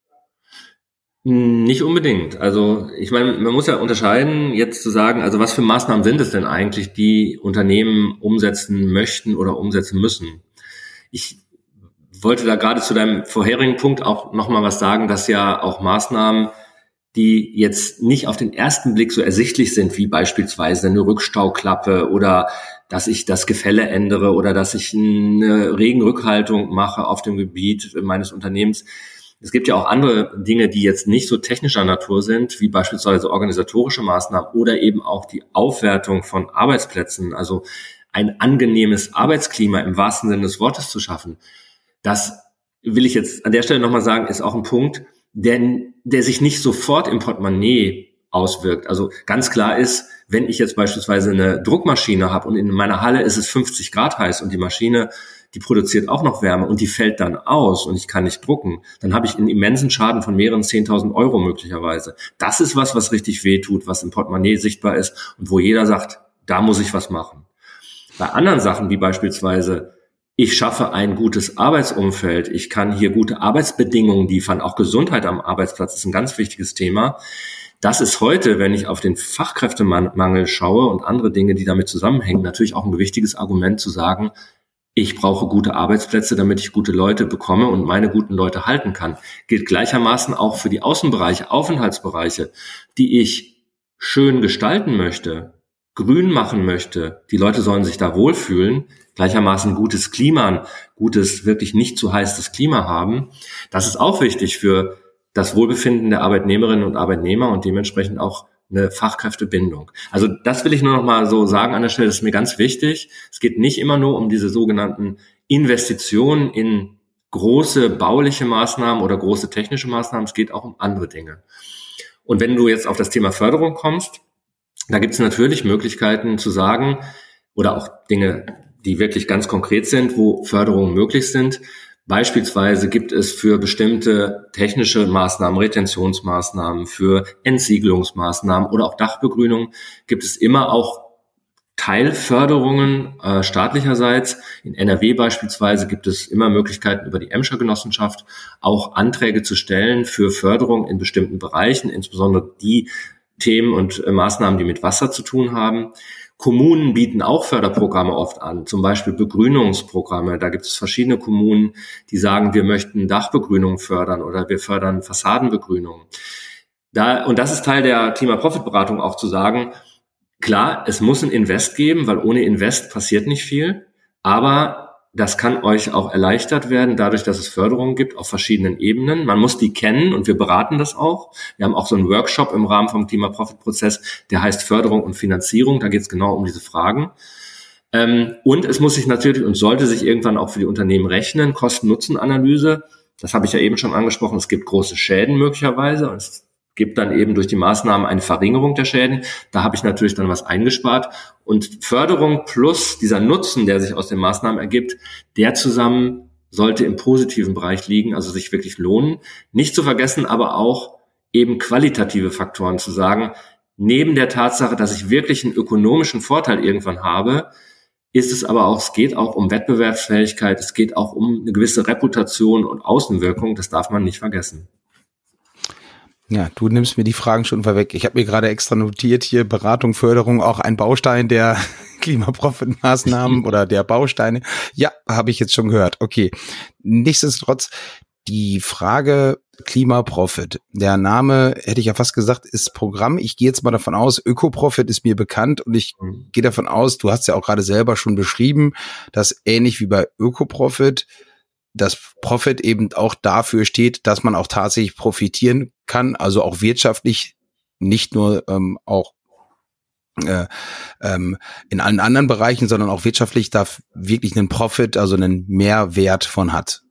S3: Nicht unbedingt. Also ich meine, man muss ja unterscheiden, jetzt zu sagen, also was für Maßnahmen sind es denn eigentlich, die Unternehmen umsetzen möchten oder umsetzen müssen. Ich wollte da gerade zu deinem vorherigen Punkt auch nochmal was sagen, dass ja auch Maßnahmen, die jetzt nicht auf den ersten Blick so ersichtlich sind, wie beispielsweise eine Rückstauklappe oder dass ich das Gefälle ändere oder dass ich eine Regenrückhaltung mache auf dem Gebiet meines Unternehmens. Es gibt ja auch andere Dinge, die jetzt nicht so technischer Natur sind, wie beispielsweise organisatorische Maßnahmen oder eben auch die Aufwertung von Arbeitsplätzen, also ein angenehmes Arbeitsklima im wahrsten Sinne des Wortes zu schaffen. Das will ich jetzt an der Stelle nochmal sagen, ist auch ein Punkt, der, der sich nicht sofort im Portemonnaie auswirkt. Also ganz klar ist, wenn ich jetzt beispielsweise eine Druckmaschine habe und in meiner Halle ist es 50 Grad heiß und die Maschine, die produziert auch noch Wärme und die fällt dann aus und ich kann nicht drucken, dann habe ich einen immensen Schaden von mehreren 10.000 Euro möglicherweise. Das ist was, was richtig weh tut, was im Portemonnaie sichtbar ist und wo jeder sagt, da muss ich was machen. Bei anderen Sachen, wie beispielsweise ich schaffe ein gutes Arbeitsumfeld, ich kann hier gute Arbeitsbedingungen liefern, auch Gesundheit am Arbeitsplatz ist ein ganz wichtiges Thema. Das ist heute, wenn ich auf den Fachkräftemangel schaue und andere Dinge, die damit zusammenhängen, natürlich auch ein wichtiges Argument zu sagen, ich brauche gute Arbeitsplätze, damit ich gute Leute bekomme und meine guten Leute halten kann. Gilt gleichermaßen auch für die Außenbereiche, Aufenthaltsbereiche, die ich schön gestalten möchte, grün machen möchte, die Leute sollen sich da wohlfühlen, gleichermaßen gutes Klima, gutes, wirklich nicht zu heißes Klima haben, das ist auch wichtig für das Wohlbefinden der Arbeitnehmerinnen und Arbeitnehmer und dementsprechend auch eine Fachkräftebindung. Also das will ich nur noch mal so sagen an der Stelle, das ist mir ganz wichtig. Es geht nicht immer nur um diese sogenannten Investitionen in große bauliche Maßnahmen oder große technische Maßnahmen, es geht auch um andere Dinge. Und wenn du jetzt auf das Thema Förderung kommst, da gibt es natürlich Möglichkeiten zu sagen oder auch Dinge, die wirklich ganz konkret sind, wo Förderungen möglich sind. Beispielsweise gibt es für bestimmte technische Maßnahmen, Retentionsmaßnahmen, für Entsiegelungsmaßnahmen oder auch Dachbegrünung gibt es immer auch Teilförderungen äh, staatlicherseits. In NRW beispielsweise gibt es immer Möglichkeiten über die Emscher Genossenschaft auch Anträge zu stellen für Förderung in bestimmten Bereichen, insbesondere die Themen und äh, Maßnahmen, die mit Wasser zu tun haben. Kommunen bieten auch Förderprogramme oft an, zum Beispiel Begrünungsprogramme. Da gibt es verschiedene Kommunen, die sagen, wir möchten Dachbegrünung fördern oder wir fördern Fassadenbegrünung. Da, und das ist Teil der Klimaprofitberatung auch zu sagen, klar, es muss ein Invest geben, weil ohne Invest passiert nicht viel. Aber das kann euch auch erleichtert werden, dadurch, dass es Förderungen gibt auf verschiedenen Ebenen. Man muss die kennen und wir beraten das auch. Wir haben auch so einen Workshop im Rahmen vom Klima-Profit-Prozess, der heißt Förderung und Finanzierung. Da geht es genau um diese Fragen. Ähm, und es muss sich natürlich und sollte sich irgendwann auch für die Unternehmen rechnen, Kosten-Nutzen-Analyse. Das habe ich ja eben schon angesprochen. Es gibt große Schäden möglicherweise. Es gibt dann eben durch die Maßnahmen eine Verringerung der Schäden. Da habe ich natürlich dann was eingespart. Und Förderung plus dieser Nutzen, der sich aus den Maßnahmen ergibt, der zusammen sollte im positiven Bereich liegen, also sich wirklich lohnen. Nicht zu vergessen, aber auch eben qualitative Faktoren zu sagen, neben der Tatsache, dass ich wirklich einen ökonomischen Vorteil irgendwann habe, ist es aber auch, es geht auch um Wettbewerbsfähigkeit, es geht auch um eine gewisse Reputation und Außenwirkung, das darf man nicht vergessen.
S2: Ja, du nimmst mir die Fragen schon vorweg. Ich habe mir gerade extra notiert hier Beratung, Förderung, auch ein Baustein der Klimaprofit-Maßnahmen oder der Bausteine. Ja, habe ich jetzt schon gehört. Okay. Nichtsdestotrotz, die Frage Klimaprofit. Der Name, hätte ich ja fast gesagt, ist Programm. Ich gehe jetzt mal davon aus, Ökoprofit ist mir bekannt und ich mhm. gehe davon aus, du hast ja auch gerade selber schon beschrieben, dass ähnlich wie bei Ökoprofit dass Profit eben auch dafür steht, dass man auch tatsächlich profitieren kann, also auch wirtschaftlich, nicht nur ähm, auch äh, ähm, in allen anderen Bereichen, sondern auch wirtschaftlich da wirklich einen Profit, also einen Mehrwert von hat.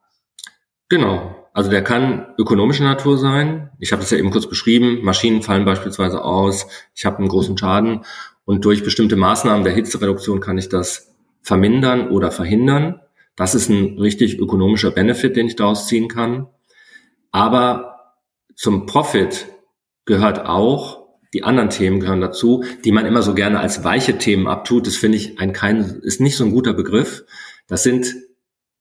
S3: Genau. Also der kann ökonomischer Natur sein. Ich habe es ja eben kurz beschrieben. Maschinen fallen beispielsweise aus. Ich habe einen großen Schaden. Und durch bestimmte Maßnahmen der Hitzereduktion kann ich das vermindern oder verhindern. Das ist ein richtig ökonomischer Benefit, den ich daraus ziehen kann. Aber zum Profit gehört auch, die anderen Themen gehören dazu, die man immer so gerne als weiche Themen abtut. Das finde ich ein kein, ist nicht so ein guter Begriff. Das sind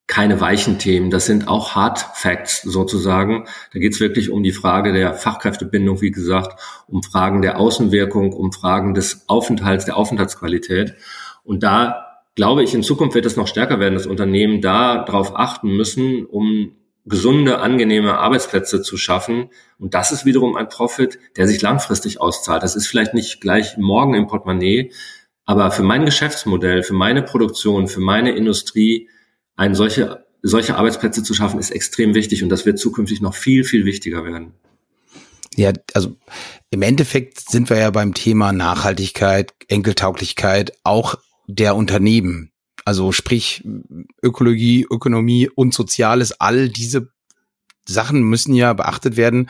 S3: keine weichen Themen, das sind auch Hard Facts sozusagen. Da geht es wirklich um die Frage der Fachkräftebindung, wie gesagt, um Fragen der Außenwirkung, um Fragen des Aufenthalts, der Aufenthaltsqualität. Und da glaube ich, in Zukunft wird es noch stärker werden, dass Unternehmen da darauf achten müssen, um gesunde, angenehme Arbeitsplätze zu schaffen. Und das ist wiederum ein Profit, der sich langfristig auszahlt. Das ist vielleicht nicht gleich morgen im Portemonnaie, aber für mein Geschäftsmodell, für meine Produktion, für meine Industrie, ein solche, solche Arbeitsplätze zu schaffen, ist extrem wichtig. Und das wird zukünftig noch viel, viel wichtiger werden.
S2: Ja, also im Endeffekt sind wir ja beim Thema Nachhaltigkeit, Enkeltauglichkeit auch der Unternehmen. Also sprich Ökologie, Ökonomie und Soziales, all diese Sachen müssen ja beachtet werden.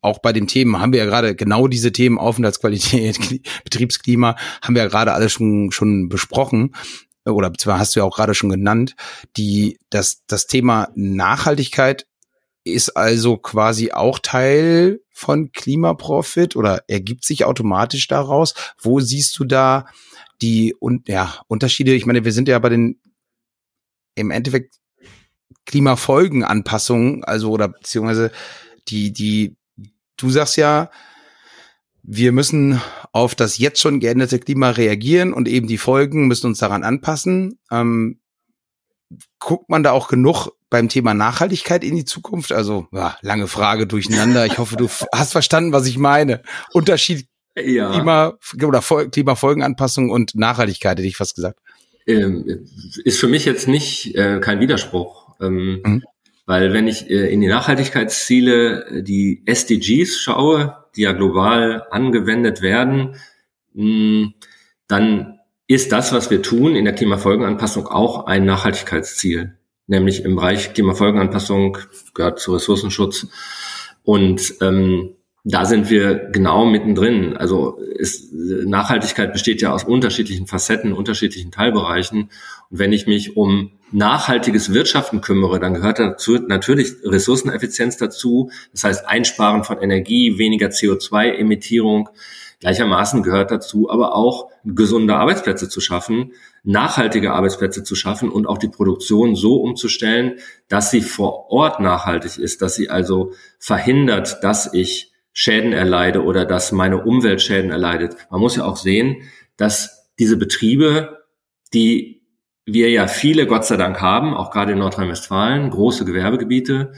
S2: Auch bei den Themen haben wir ja gerade genau diese Themen Aufenthaltsqualität, Betriebsklima haben wir ja gerade alle schon, schon besprochen oder beziehungsweise hast du ja auch gerade schon genannt. Die, das, das Thema Nachhaltigkeit ist also quasi auch Teil von Klimaprofit oder ergibt sich automatisch daraus. Wo siehst du da die und ja, Unterschiede, ich meine, wir sind ja bei den im Endeffekt Klimafolgenanpassungen, also oder beziehungsweise die, die, du sagst ja, wir müssen auf das jetzt schon geänderte Klima reagieren und eben die Folgen müssen uns daran anpassen. Ähm, guckt man da auch genug beim Thema Nachhaltigkeit in die Zukunft? Also, ja, lange Frage durcheinander. Ich hoffe, du hast verstanden, was ich meine. Unterschied ja. Klima, oder Klimafolgenanpassung und Nachhaltigkeit, hätte ich fast gesagt.
S3: Ähm, ist für mich jetzt nicht äh, kein Widerspruch. Ähm, mhm. Weil wenn ich äh, in die Nachhaltigkeitsziele, die SDGs schaue, die ja global angewendet werden, mh, hm, dann ist das, was wir tun in der Klimafolgenanpassung auch ein Nachhaltigkeitsziel. Nämlich im Bereich Klimafolgenanpassung gehört zu Ressourcenschutz. Und ähm, da sind wir genau mittendrin. Also ist, Nachhaltigkeit besteht ja aus unterschiedlichen Facetten, unterschiedlichen Teilbereichen. Und wenn ich mich um nachhaltiges Wirtschaften kümmere, dann gehört dazu natürlich Ressourceneffizienz dazu. Das heißt Einsparen von Energie, weniger CO2-Emittierung. Gleichermaßen gehört dazu aber auch gesunde Arbeitsplätze zu schaffen, nachhaltige Arbeitsplätze zu schaffen und auch die Produktion so umzustellen, dass sie vor Ort nachhaltig ist, dass sie also verhindert, dass ich Schäden erleide oder dass meine Umwelt Schäden erleidet. Man muss ja auch sehen, dass diese Betriebe, die wir ja viele Gott sei Dank haben, auch gerade in Nordrhein-Westfalen, große Gewerbegebiete,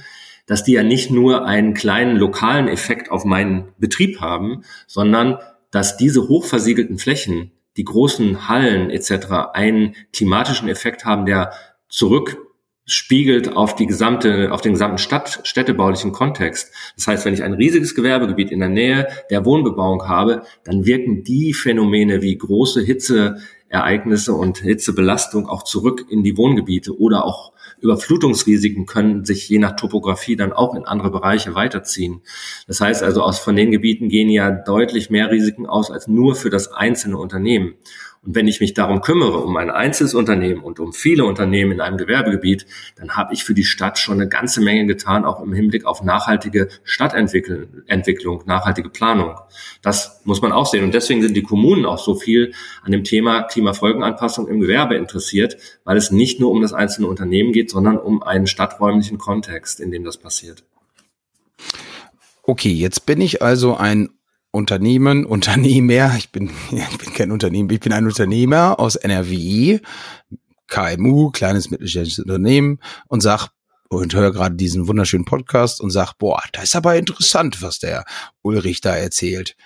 S3: dass die ja nicht nur einen kleinen lokalen Effekt auf meinen Betrieb haben, sondern dass diese hochversiegelten Flächen, die großen Hallen etc. einen klimatischen Effekt haben, der zurück spiegelt auf die gesamte, auf den gesamten Stadt, städtebaulichen Kontext. Das heißt, wenn ich ein riesiges Gewerbegebiet in der Nähe der Wohnbebauung habe, dann wirken die Phänomene wie große Hitzeereignisse und Hitzebelastung auch zurück in die Wohngebiete oder auch Überflutungsrisiken können sich je nach Topografie dann auch in andere Bereiche weiterziehen. Das heißt also, aus von den Gebieten gehen ja deutlich mehr Risiken aus als nur für das einzelne Unternehmen. Und wenn ich mich darum kümmere, um ein einzelnes Unternehmen und um viele Unternehmen in einem Gewerbegebiet, dann habe ich für die Stadt schon eine ganze Menge getan, auch im Hinblick auf nachhaltige Stadtentwicklung, nachhaltige Planung. Das muss man auch sehen. Und deswegen sind die Kommunen auch so viel an dem Thema Klimafolgenanpassung im Gewerbe interessiert, weil es nicht nur um das einzelne Unternehmen geht, sondern um einen stadträumlichen Kontext, in dem das passiert.
S2: Okay, jetzt bin ich also ein Unternehmen, Unternehmer, ich bin, ich bin kein Unternehmen, ich bin ein Unternehmer aus NRW, KMU, kleines mittelständisches Unternehmen und sag und höre gerade diesen wunderschönen Podcast und sag, boah, das ist aber interessant, was der Ulrich da erzählt.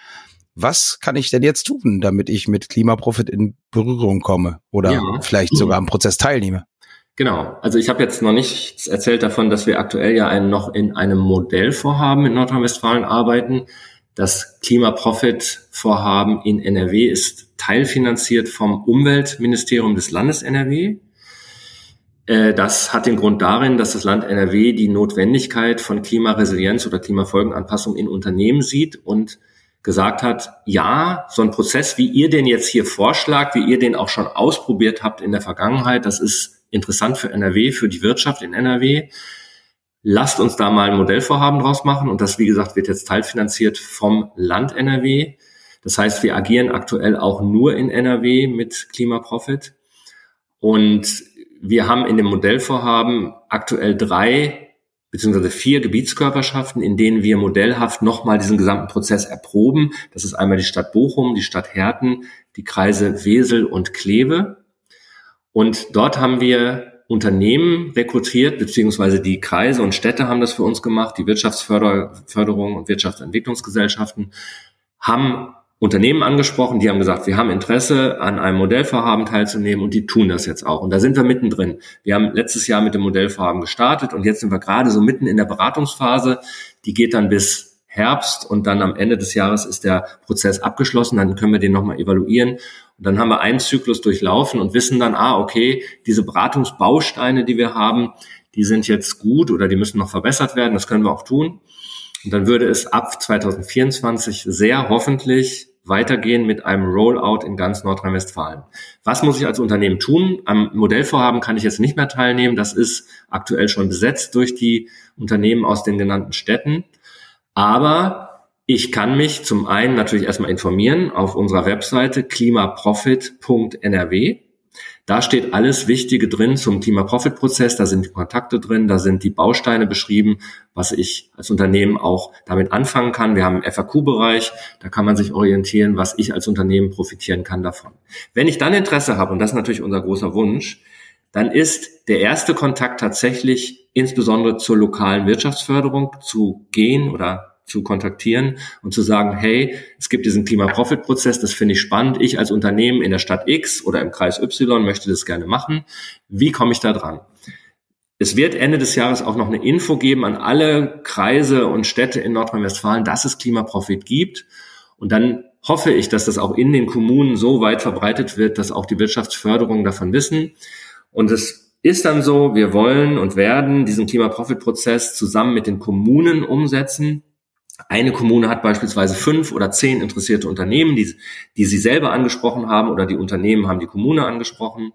S2: Was kann ich denn jetzt tun, damit ich mit Klimaprofit in Berührung komme oder ja. vielleicht sogar am Prozess teilnehme?
S3: Genau. Also ich habe jetzt noch nichts erzählt davon, dass wir aktuell ja einen, noch in einem Modellvorhaben in Nordrhein-Westfalen arbeiten. Das Klimaprofit-Vorhaben in NRW ist teilfinanziert vom Umweltministerium des Landes NRW. Äh, das hat den Grund darin, dass das Land NRW die Notwendigkeit von Klimaresilienz oder Klimafolgenanpassung in Unternehmen sieht und gesagt hat, ja, so ein Prozess, wie ihr den jetzt hier vorschlagt, wie ihr den auch schon ausprobiert habt in der Vergangenheit, das ist interessant für NRW, für die Wirtschaft in NRW. Lasst uns da mal ein Modellvorhaben draus machen und das, wie gesagt, wird jetzt teilfinanziert vom Land NRW. Das heißt, wir agieren aktuell auch nur in NRW mit Klimaprofit und wir haben in dem Modellvorhaben aktuell drei beziehungsweise vier Gebietskörperschaften, in denen wir modellhaft nochmal diesen gesamten Prozess erproben. Das ist einmal die Stadt Bochum, die Stadt Herten, die Kreise Wesel und Kleve. Und dort haben wir Unternehmen rekrutiert, beziehungsweise die Kreise und Städte haben das für uns gemacht, die Wirtschaftsförderung und Wirtschaftsentwicklungsgesellschaften haben Unternehmen angesprochen, die haben gesagt, wir haben Interesse an einem Modellvorhaben teilzunehmen und die tun das jetzt auch. Und da sind wir mittendrin. Wir haben letztes Jahr mit dem Modellvorhaben gestartet und jetzt sind wir gerade so mitten in der Beratungsphase. Die geht dann bis Herbst und dann am Ende des Jahres ist der Prozess abgeschlossen. Dann können wir den nochmal evaluieren und dann haben wir einen Zyklus durchlaufen und wissen dann, ah, okay, diese Beratungsbausteine, die wir haben, die sind jetzt gut oder die müssen noch verbessert werden. Das können wir auch tun. Und dann würde es ab 2024 sehr hoffentlich weitergehen mit einem Rollout in ganz Nordrhein-Westfalen. Was muss ich als Unternehmen tun? Am Modellvorhaben kann ich jetzt nicht mehr teilnehmen. Das ist aktuell schon besetzt durch die Unternehmen aus den genannten Städten. Aber ich kann mich zum einen natürlich erstmal informieren auf unserer Webseite klimaprofit.nrw. Da steht alles Wichtige drin zum Klimaprofit-Prozess. Da sind die Kontakte drin, da sind die Bausteine beschrieben, was ich als Unternehmen auch damit anfangen kann. Wir haben einen FAQ-Bereich, da kann man sich orientieren, was ich als Unternehmen profitieren kann davon. Wenn ich dann Interesse habe, und das ist natürlich unser großer Wunsch, dann ist der erste Kontakt tatsächlich insbesondere zur lokalen Wirtschaftsförderung zu gehen oder zu kontaktieren und zu sagen, hey, es gibt diesen Klima-Profit-Prozess, das finde ich spannend. Ich als Unternehmen in der Stadt X oder im Kreis Y möchte das gerne machen. Wie komme ich da dran? Es wird Ende des Jahres auch noch eine Info geben an alle Kreise und Städte in Nordrhein-Westfalen, dass es Klimaprofit gibt. Und dann hoffe ich, dass das auch in den Kommunen so weit verbreitet wird, dass auch die Wirtschaftsförderung davon wissen. Und es ist dann so, wir wollen und werden diesen Klimaprofit-Prozess zusammen mit den Kommunen umsetzen. Eine Kommune hat beispielsweise fünf oder zehn interessierte Unternehmen, die, die sie selber angesprochen haben oder die Unternehmen haben die Kommune angesprochen.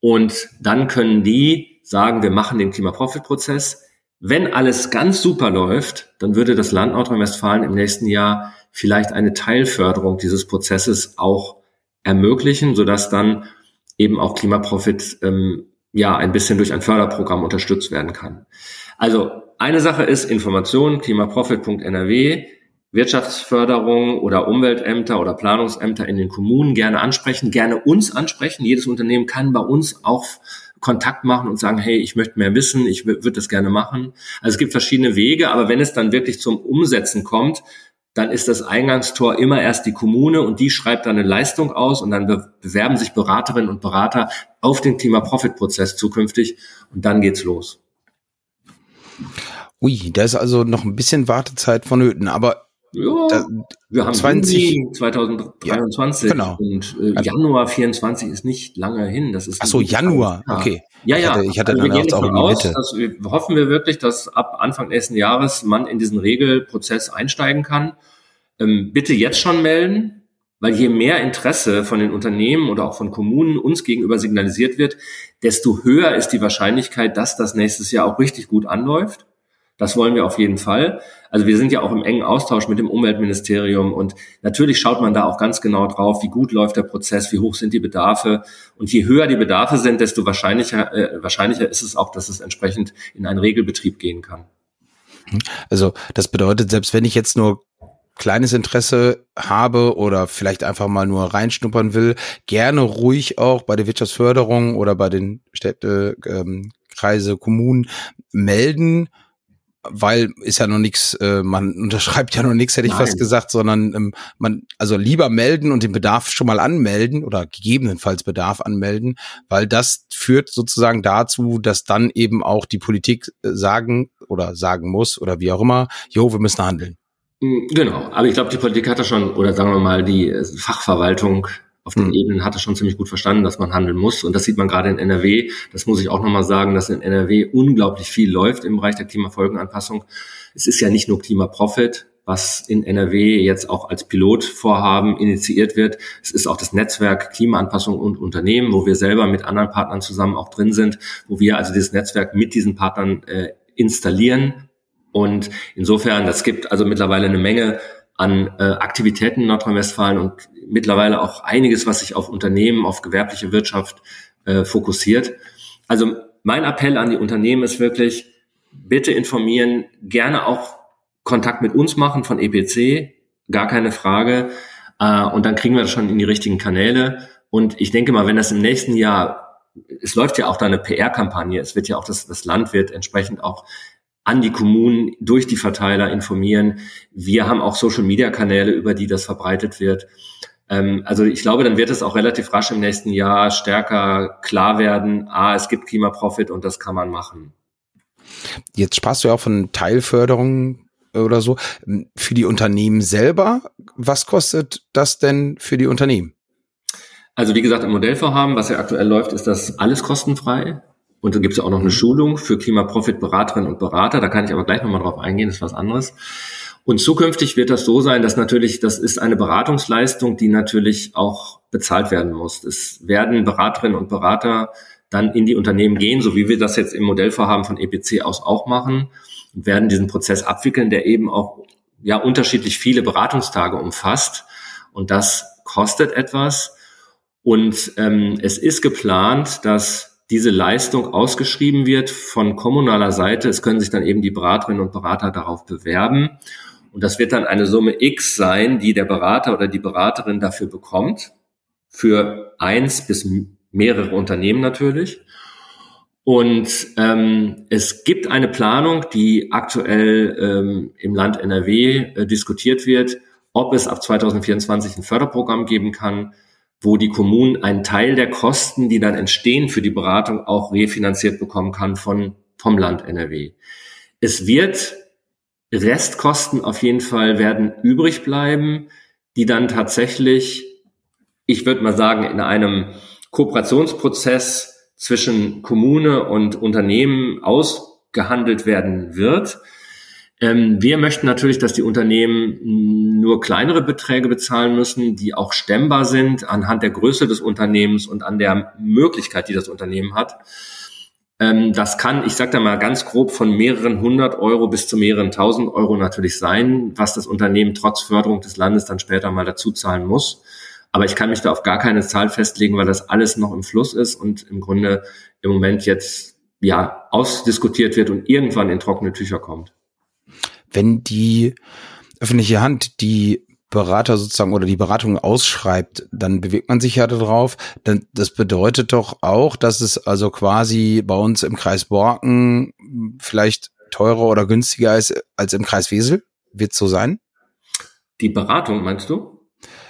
S3: Und dann können die sagen, wir machen den Klimaprofit-Prozess. Wenn alles ganz super läuft, dann würde das Land Nordrhein-Westfalen im nächsten Jahr vielleicht eine Teilförderung dieses Prozesses auch ermöglichen, sodass dann eben auch Klimaprofit ähm, ja ein bisschen durch ein Förderprogramm unterstützt werden kann. Also eine Sache ist Information, klimaprofit.nrw, Wirtschaftsförderung oder Umweltämter oder Planungsämter in den Kommunen gerne ansprechen, gerne uns ansprechen. Jedes Unternehmen kann bei uns auch Kontakt machen und sagen, hey, ich möchte mehr wissen, ich würde das gerne machen. Also es gibt verschiedene Wege, aber wenn es dann wirklich zum Umsetzen kommt, dann ist das Eingangstor immer erst die Kommune und die schreibt dann eine Leistung aus und dann bewerben sich Beraterinnen und Berater auf den Klima-Profit-Prozess zukünftig und dann geht's los.
S2: Ui, da ist also noch ein bisschen Wartezeit vonnöten, aber
S3: ja, da, wir haben 20, Juni 2023 ja, genau. und äh, also Januar 24 ist nicht lange hin. Das ist
S2: Ach so, Januar, okay.
S3: Ja, ja. Ich hatte, ich hatte also wir gehen auch aus. Dass wir, hoffen wir wirklich, dass ab Anfang nächsten Jahres man in diesen Regelprozess einsteigen kann. Ähm, bitte jetzt schon melden, weil je mehr Interesse von den Unternehmen oder auch von Kommunen uns gegenüber signalisiert wird, desto höher ist die Wahrscheinlichkeit, dass das nächstes Jahr auch richtig gut anläuft. Das wollen wir auf jeden Fall. Also wir sind ja auch im engen Austausch mit dem Umweltministerium und natürlich schaut man da auch ganz genau drauf, wie gut läuft der Prozess, wie hoch sind die Bedarfe und je höher die Bedarfe sind, desto wahrscheinlicher, äh, wahrscheinlicher ist es auch, dass es entsprechend in einen Regelbetrieb gehen kann.
S2: Also das bedeutet, selbst wenn ich jetzt nur kleines Interesse habe oder vielleicht einfach mal nur reinschnuppern will, gerne ruhig auch bei der Wirtschaftsförderung oder bei den Städte, ähm, Kreise, Kommunen melden weil ist ja noch nichts, äh, man unterschreibt ja noch nichts, hätte ich Nein. fast gesagt, sondern ähm, man, also lieber melden und den Bedarf schon mal anmelden oder gegebenenfalls Bedarf anmelden, weil das führt sozusagen dazu, dass dann eben auch die Politik äh, sagen oder sagen muss oder wie auch immer, jo, wir müssen handeln.
S3: Hm, genau, aber ich glaube, die Politik hat da schon, oder sagen wir mal, die äh, Fachverwaltung auf den mhm. Ebenen hat er schon ziemlich gut verstanden, dass man handeln muss. Und das sieht man gerade in NRW. Das muss ich auch nochmal sagen, dass in NRW unglaublich viel läuft im Bereich der Klimafolgenanpassung. Es ist ja nicht nur Klimaprofit, was in NRW jetzt auch als Pilotvorhaben initiiert wird. Es ist auch das Netzwerk Klimaanpassung und Unternehmen, wo wir selber mit anderen Partnern zusammen auch drin sind, wo wir also dieses Netzwerk mit diesen Partnern äh, installieren. Und insofern, das gibt also mittlerweile eine Menge an äh, Aktivitäten in Nordrhein-Westfalen und mittlerweile auch einiges, was sich auf Unternehmen, auf gewerbliche Wirtschaft äh, fokussiert. Also mein Appell an die Unternehmen ist wirklich, bitte informieren, gerne auch Kontakt mit uns machen von EPC, gar keine Frage. Äh, und dann kriegen wir das schon in die richtigen Kanäle. Und ich denke mal, wenn das im nächsten Jahr, es läuft ja auch da eine PR-Kampagne, es wird ja auch das, das Land wird entsprechend auch an die Kommunen durch die Verteiler informieren. Wir haben auch Social-Media-Kanäle, über die das verbreitet wird. Ähm, also ich glaube, dann wird es auch relativ rasch im nächsten Jahr stärker klar werden, ah, es gibt Klimaprofit und das kann man machen.
S2: Jetzt sprachst du ja auch von Teilförderung oder so. Für die Unternehmen selber, was kostet das denn für die Unternehmen?
S3: Also wie gesagt, im Modellvorhaben, was ja aktuell läuft, ist das alles kostenfrei. Und dann gibt es ja auch noch eine Schulung für Klimaprofit-Beraterinnen und Berater. Da kann ich aber gleich nochmal drauf eingehen, das ist was anderes. Und zukünftig wird das so sein, dass natürlich, das ist eine Beratungsleistung, die natürlich auch bezahlt werden muss. Es werden Beraterinnen und Berater dann in die Unternehmen gehen, so wie wir das jetzt im Modellvorhaben von EPC aus auch machen, und werden diesen Prozess abwickeln, der eben auch ja unterschiedlich viele Beratungstage umfasst. Und das kostet etwas. Und ähm, es ist geplant, dass diese Leistung ausgeschrieben wird von kommunaler Seite. Es können sich dann eben die Beraterinnen und Berater darauf bewerben. Und das wird dann eine Summe X sein, die der Berater oder die Beraterin dafür bekommt. Für eins bis mehrere Unternehmen natürlich. Und ähm, es gibt eine Planung, die aktuell ähm, im Land NRW äh, diskutiert wird, ob es ab 2024 ein Förderprogramm geben kann, wo die Kommunen einen Teil der Kosten, die dann entstehen für die Beratung, auch refinanziert bekommen kann von, vom Land NRW. Es wird Restkosten auf jeden Fall werden übrig bleiben, die dann tatsächlich, ich würde mal sagen, in einem Kooperationsprozess zwischen Kommune und Unternehmen ausgehandelt werden wird. Ähm, wir möchten natürlich, dass die Unternehmen nur kleinere Beträge bezahlen müssen, die auch stemmbar sind anhand der Größe des Unternehmens und an der Möglichkeit, die das Unternehmen hat. Ähm, das kann, ich sage da mal ganz grob, von mehreren hundert Euro bis zu mehreren tausend Euro natürlich sein, was das Unternehmen trotz Förderung des Landes dann später mal dazu zahlen muss. Aber ich kann mich da auf gar keine Zahl festlegen, weil das alles noch im Fluss ist und im Grunde im Moment jetzt ja ausdiskutiert wird und irgendwann in trockene Tücher kommt
S2: wenn die öffentliche Hand die Berater sozusagen oder die Beratung ausschreibt, dann bewegt man sich ja darauf. Dann, das bedeutet doch auch, dass es also quasi bei uns im Kreis Borken vielleicht teurer oder günstiger ist als im Kreis Wesel. Wird so sein?
S3: Die Beratung meinst du?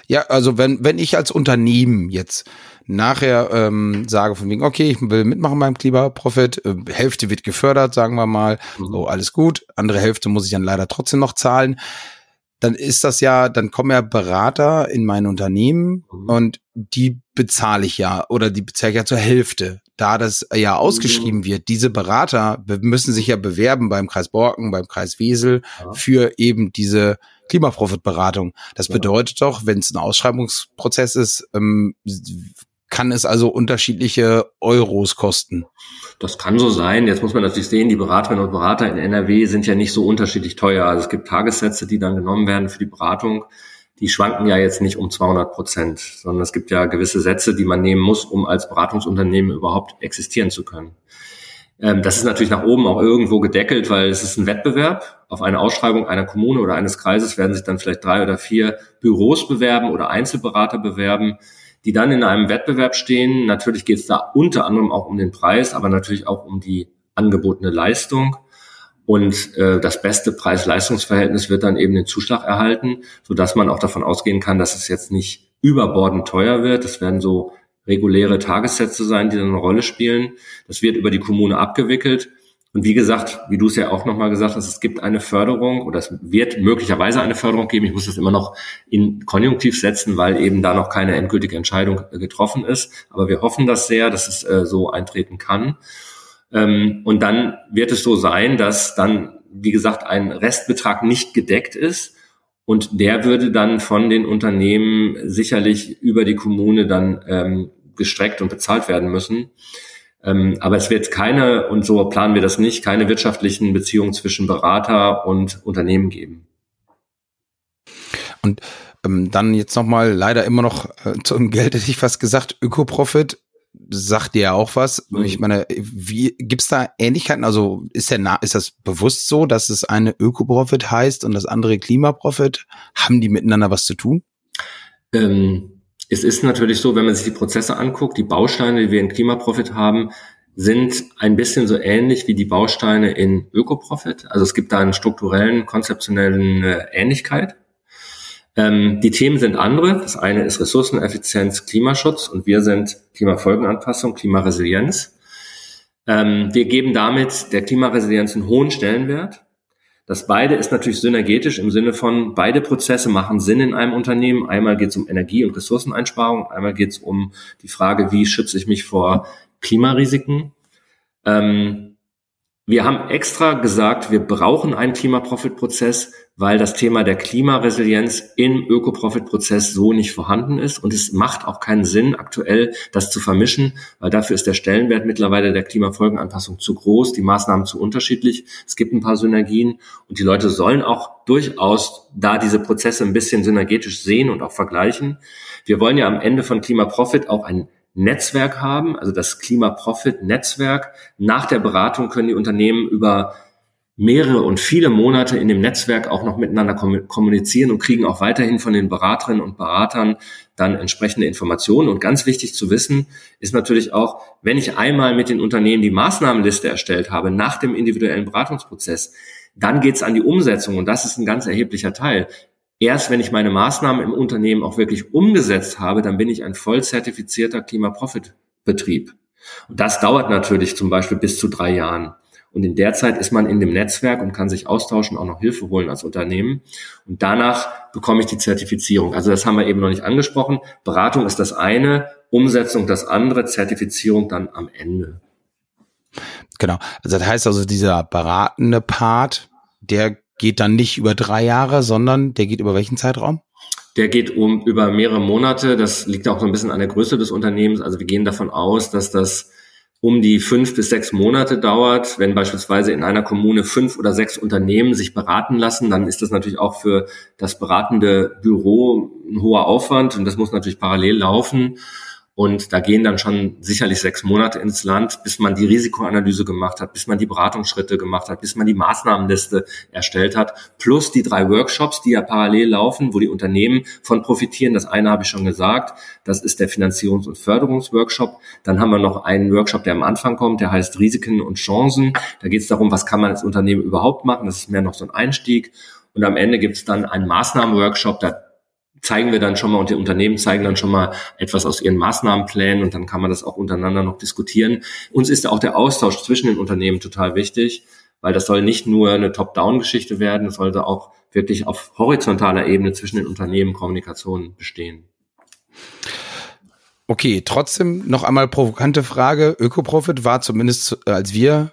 S2: Ja, also wenn, wenn ich als Unternehmen jetzt nachher ähm, sage von wegen, okay, ich will mitmachen beim Klimaprofit, äh, Hälfte wird gefördert, sagen wir mal, mhm. oh, alles gut, andere Hälfte muss ich dann leider trotzdem noch zahlen, dann ist das ja, dann kommen ja Berater in mein Unternehmen mhm. und die bezahle ich ja oder die bezahle ich ja zur Hälfte. Da das ja ausgeschrieben mhm. wird, diese Berater müssen sich ja bewerben beim Kreis Borken, beim Kreis Wesel ja. für eben diese Klimaprofitberatung. Das bedeutet doch, wenn es ein Ausschreibungsprozess ist, ähm, kann es also unterschiedliche Euros kosten.
S3: Das kann so sein. Jetzt muss man natürlich sehen, die Beraterinnen und Berater in NRW sind ja nicht so unterschiedlich teuer. Also es gibt Tagessätze, die dann genommen werden für die Beratung. Die schwanken ja jetzt nicht um 200 Prozent, sondern es gibt ja gewisse Sätze, die man nehmen muss, um als Beratungsunternehmen überhaupt existieren zu können. Ähm, das ist natürlich nach oben auch irgendwo gedeckelt, weil es ist ein Wettbewerb. Auf eine Ausschreibung einer Kommune oder eines Kreises werden sich dann vielleicht drei oder vier Büros bewerben oder Einzelberater bewerben die dann in einem Wettbewerb stehen. Natürlich geht es da unter anderem auch um den Preis, aber natürlich auch um die angebotene Leistung. Und äh, das beste Preis-Leistungs-Verhältnis wird dann eben den Zuschlag erhalten, so dass man auch davon ausgehen kann, dass es jetzt nicht überbordend teuer wird. Das werden so reguläre Tagessätze sein, die dann eine Rolle spielen. Das wird über die Kommune abgewickelt. Und wie gesagt, wie du es ja auch nochmal gesagt hast, es gibt eine Förderung oder es wird möglicherweise eine Förderung geben. Ich muss das immer noch in Konjunktiv setzen, weil eben da noch keine endgültige Entscheidung äh, getroffen ist. Aber wir hoffen das sehr, dass es äh, so eintreten kann. Ähm, und dann wird es so sein, dass dann, wie gesagt, ein Restbetrag nicht gedeckt ist. Und der würde dann von den Unternehmen sicherlich über die Kommune dann ähm, gestreckt und bezahlt werden müssen. Ähm, aber es wird keine, und so planen wir das nicht, keine wirtschaftlichen Beziehungen zwischen Berater und Unternehmen geben.
S2: Und ähm, dann jetzt nochmal leider immer noch äh, zum Geld hätte ich fast gesagt, Ökoprofit sagt dir ja auch was. Mhm. Ich meine, wie gibt's da Ähnlichkeiten? Also ist der ist das bewusst so, dass es eine Ökoprofit heißt und das andere Klimaprofit? Haben die miteinander was zu tun?
S3: Ähm, es ist natürlich so, wenn man sich die Prozesse anguckt, die Bausteine, die wir in Klimaprofit haben, sind ein bisschen so ähnlich wie die Bausteine in Ökoprofit. Also es gibt da einen strukturellen, konzeptionellen äh, Ähnlichkeit. Ähm, die Themen sind andere. Das eine ist Ressourceneffizienz, Klimaschutz und wir sind Klimafolgenanpassung, Klimaresilienz. Ähm, wir geben damit der Klimaresilienz einen hohen Stellenwert. Das beide ist natürlich synergetisch im Sinne von, beide Prozesse machen Sinn in einem Unternehmen. Einmal geht es um Energie- und Ressourceneinsparung, einmal geht es um die Frage, wie schütze ich mich vor Klimarisiken. Ähm, wir haben extra gesagt, wir brauchen einen Klima-Profit-Prozess, weil das Thema der Klimaresilienz im Öko-Profit-Prozess so nicht vorhanden ist. Und es macht auch keinen Sinn, aktuell das zu vermischen, weil dafür ist der Stellenwert mittlerweile der Klimafolgenanpassung zu groß, die Maßnahmen zu unterschiedlich. Es gibt ein paar Synergien und die Leute sollen auch durchaus da diese Prozesse ein bisschen synergetisch sehen und auch vergleichen. Wir wollen ja am Ende von Klima-Profit auch ein Netzwerk haben, also das Klima-Profit-Netzwerk. Nach der Beratung können die Unternehmen über mehrere und viele Monate in dem Netzwerk auch noch miteinander kommunizieren und kriegen auch weiterhin von den Beraterinnen und Beratern dann entsprechende Informationen. Und ganz wichtig zu wissen ist natürlich auch, wenn ich einmal mit den Unternehmen die Maßnahmenliste erstellt habe nach dem individuellen Beratungsprozess, dann geht's an die Umsetzung und das ist ein ganz erheblicher Teil. Erst wenn ich meine Maßnahmen im Unternehmen auch wirklich umgesetzt habe, dann bin ich ein voll zertifizierter Klima-Profit-Betrieb. Und das dauert natürlich zum Beispiel bis zu drei Jahren. Und in der Zeit ist man in dem Netzwerk und kann sich austauschen, auch noch Hilfe holen als Unternehmen. Und danach bekomme ich die Zertifizierung. Also das haben wir eben noch nicht angesprochen. Beratung ist das eine, Umsetzung das andere, Zertifizierung dann am Ende.
S2: Genau. Also das heißt also, dieser beratende Part, der geht dann nicht über drei Jahre, sondern der geht über welchen Zeitraum?
S3: Der geht um über mehrere Monate. Das liegt auch so ein bisschen an der Größe des Unternehmens. Also wir gehen davon aus, dass das um die fünf bis sechs Monate dauert. Wenn beispielsweise in einer Kommune fünf oder sechs Unternehmen sich beraten lassen, dann ist das natürlich auch für das beratende Büro ein hoher Aufwand und das muss natürlich parallel laufen. Und da gehen dann schon sicherlich sechs Monate ins Land, bis man die Risikoanalyse gemacht hat, bis man die Beratungsschritte gemacht hat, bis man die Maßnahmenliste erstellt hat, plus die drei Workshops, die ja parallel laufen, wo die Unternehmen von profitieren. Das eine habe ich schon gesagt, das ist der Finanzierungs- und Förderungsworkshop. Dann haben wir noch einen Workshop, der am Anfang kommt, der heißt Risiken und Chancen. Da geht es darum, was kann man als Unternehmen überhaupt machen. Das ist mehr noch so ein Einstieg. Und am Ende gibt es dann einen Maßnahmenworkshop, da zeigen wir dann schon mal und die Unternehmen zeigen dann schon mal etwas aus ihren Maßnahmenplänen und dann kann man das auch untereinander noch diskutieren. Uns ist auch der Austausch zwischen den Unternehmen total wichtig, weil das soll nicht nur eine Top-Down-Geschichte werden, es sollte auch wirklich auf horizontaler Ebene zwischen den Unternehmen Kommunikation bestehen.
S2: Okay, trotzdem noch einmal provokante Frage. Ökoprofit war zumindest, äh, als wir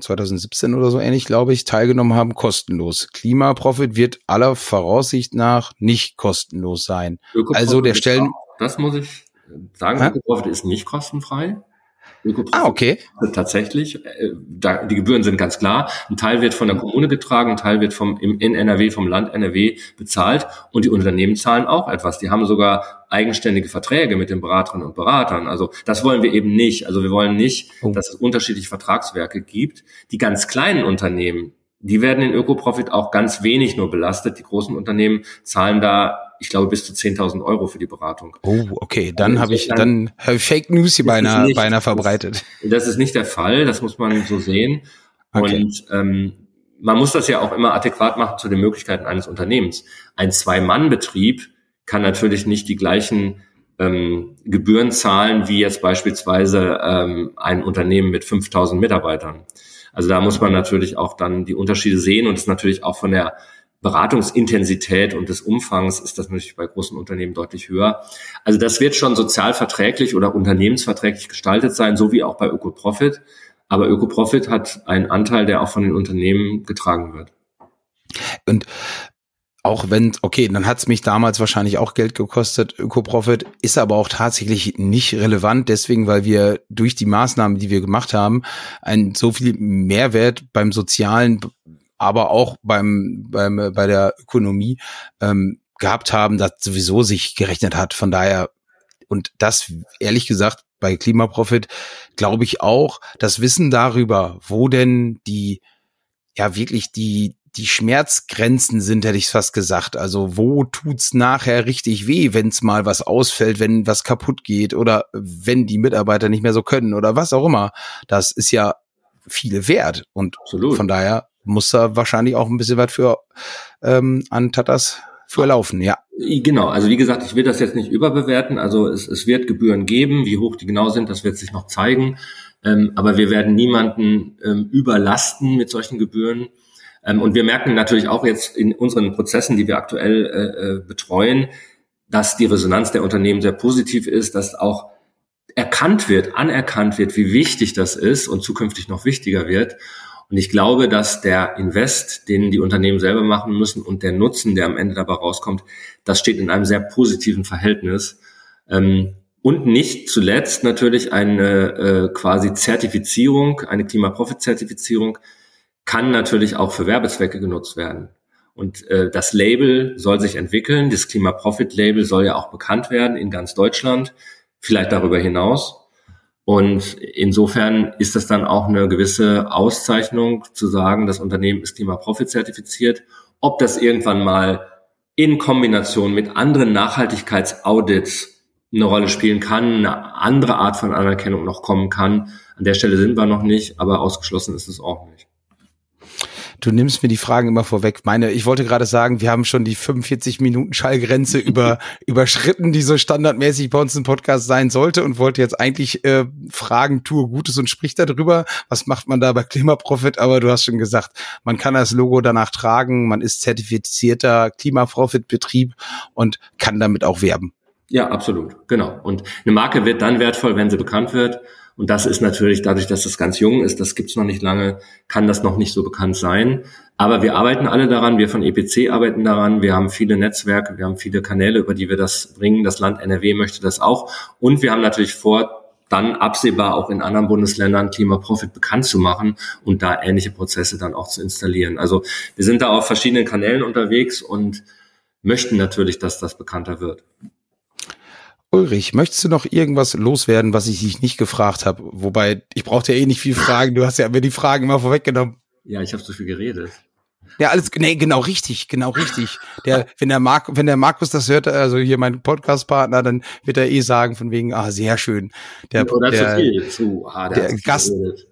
S2: 2017 oder so ähnlich, glaube ich, teilgenommen haben, kostenlos. Klimaprofit wird aller Voraussicht nach nicht kostenlos sein. also der Stellen.
S3: Das muss ich sagen, Ökoprofit ist nicht kostenfrei.
S2: Ah, okay.
S3: Tatsächlich, äh, da, die Gebühren sind ganz klar. Ein Teil wird von der Kommune getragen, ein Teil wird vom, im, in NRW, vom Land NRW bezahlt und die Unternehmen zahlen auch etwas. Die haben sogar eigenständige Verträge mit den Beraterinnen und Beratern. Also das wollen wir eben nicht. Also wir wollen nicht, oh. dass es unterschiedliche Vertragswerke gibt. Die ganz kleinen Unternehmen, die werden in Ökoprofit auch ganz wenig nur belastet. Die großen Unternehmen zahlen da ich glaube, bis zu 10.000 Euro für die Beratung.
S2: Oh, okay. Dann also habe ich, dann hab ich Fake News hier beinahe, nicht, beinahe verbreitet.
S3: Das, ist nicht der Fall. Das muss man so sehen. Okay. Und ähm, man muss das ja auch immer adäquat machen zu den Möglichkeiten eines Unternehmens. Ein Zwei-Mann-Betrieb kann natürlich nicht die gleichen ähm, Gebühren zahlen wie jetzt beispielsweise ähm, ein Unternehmen mit 5000 Mitarbeitern. Also da muss man natürlich auch dann die Unterschiede sehen und es natürlich auch von der Beratungsintensität und des Umfangs ist das natürlich bei großen Unternehmen deutlich höher. Also das wird schon sozialverträglich oder unternehmensverträglich gestaltet sein, so wie auch bei ÖkoProfit. Aber ÖkoProfit hat einen Anteil, der auch von den Unternehmen getragen wird.
S2: Und auch wenn, okay, dann hat es mich damals wahrscheinlich auch Geld gekostet, ÖkoProfit, ist aber auch tatsächlich nicht relevant, deswegen, weil wir durch die Maßnahmen, die wir gemacht haben, einen so viel Mehrwert beim sozialen aber auch beim, beim bei der Ökonomie ähm, gehabt haben, das sowieso sich gerechnet hat. Von daher und das ehrlich gesagt bei Klimaprofit glaube ich auch, das Wissen darüber, wo denn die ja wirklich die die Schmerzgrenzen sind, hätte ich fast gesagt. Also wo tut's nachher richtig weh, wenn es mal was ausfällt, wenn was kaputt geht oder wenn die Mitarbeiter nicht mehr so können oder was auch immer. Das ist ja viele wert und Absolut. von daher muss da wahrscheinlich auch ein bisschen was für ähm, an Tatas für laufen, ja.
S3: Genau, also wie gesagt, ich will das jetzt nicht überbewerten. Also es, es wird Gebühren geben, wie hoch die genau sind, das wird sich noch zeigen. Ähm, aber wir werden niemanden ähm, überlasten mit solchen Gebühren. Ähm, und wir merken natürlich auch jetzt in unseren Prozessen, die wir aktuell äh, äh betreuen, dass die Resonanz der Unternehmen sehr positiv ist, dass auch erkannt wird, anerkannt wird, wie wichtig das ist und zukünftig noch wichtiger wird. Und ich glaube, dass der Invest, den die Unternehmen selber machen müssen und der Nutzen, der am Ende dabei rauskommt, das steht in einem sehr positiven Verhältnis. Ähm, und nicht zuletzt natürlich eine äh, quasi Zertifizierung, eine Klimaprofit-Zertifizierung kann natürlich auch für Werbezwecke genutzt werden. Und äh, das Label soll sich entwickeln. Das Klimaprofit-Label soll ja auch bekannt werden in ganz Deutschland, vielleicht darüber hinaus. Und insofern ist das dann auch eine gewisse Auszeichnung zu sagen, das Unternehmen ist Klima-Profit zertifiziert. Ob das irgendwann mal in Kombination mit anderen Nachhaltigkeitsaudits eine Rolle spielen kann, eine andere Art von Anerkennung noch kommen kann. An der Stelle sind wir noch nicht, aber ausgeschlossen ist es auch nicht.
S2: Du nimmst mir die Fragen immer vorweg. Meine, ich wollte gerade sagen, wir haben schon die 45 Minuten Schallgrenze über, überschritten, die so standardmäßig bei uns im Podcast sein sollte und wollte jetzt eigentlich äh, fragen, tue Gutes und sprich darüber. Was macht man da bei Klimaprofit? Aber du hast schon gesagt, man kann das Logo danach tragen, man ist zertifizierter Klimaprofit-Betrieb und kann damit auch werben.
S3: Ja, absolut. Genau. Und eine Marke wird dann wertvoll, wenn sie bekannt wird. Und das ist natürlich dadurch, dass das ganz jung ist, das gibt's noch nicht lange, kann das noch nicht so bekannt sein. Aber wir arbeiten alle daran, wir von EPC arbeiten daran, wir haben viele Netzwerke, wir haben viele Kanäle, über die wir das bringen. Das Land NRW möchte das auch. Und wir haben natürlich vor, dann absehbar auch in anderen Bundesländern Klimaprofit bekannt zu machen und da ähnliche Prozesse dann auch zu installieren. Also wir sind da auf verschiedenen Kanälen unterwegs und möchten natürlich, dass das bekannter wird.
S2: Ulrich, möchtest du noch irgendwas loswerden, was ich dich nicht gefragt habe? Wobei, ich brauchte ja eh nicht viel Fragen. Du hast ja mir die Fragen immer vorweggenommen.
S3: Ja, ich habe zu viel geredet.
S2: Ja, alles, nee, genau richtig, genau richtig. Der, wenn der Mark, wenn der Markus das hört, also hier mein Podcast-Partner, dann wird er eh sagen von wegen, ah, sehr schön. Der, Oder der, zu viel, zu, ah, der, der Gast, geredet.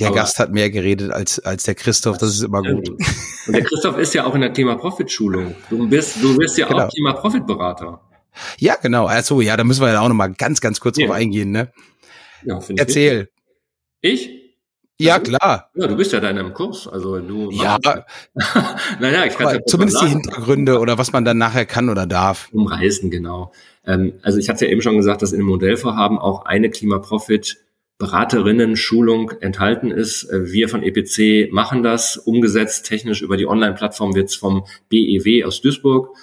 S2: der Aber Gast hat mehr geredet als, als der Christoph, das ist immer gut. Und
S3: der Christoph ist ja auch in der Klima-Profit-Schulung. Du bist, du bist ja genau. auch Klima-Profit-Berater.
S2: Ja, genau. Also ja, da müssen wir ja auch noch mal ganz, ganz kurz ja. drauf eingehen. Ne? Ja, Erzähl.
S3: Ich?
S2: Ja, klar.
S3: Ja, du bist ja da in einem Kurs, also du.
S2: Ja. naja, ich kann ja zumindest die Hintergründe oder was man dann nachher kann oder darf.
S3: Umreißen, genau. Ähm, also ich hatte ja eben schon gesagt, dass in dem Modellvorhaben auch eine Klimaprofit Beraterinnen-Schulung enthalten ist. Äh, wir von EPC machen das, umgesetzt technisch über die Online-Plattform wird's vom BEW aus Duisburg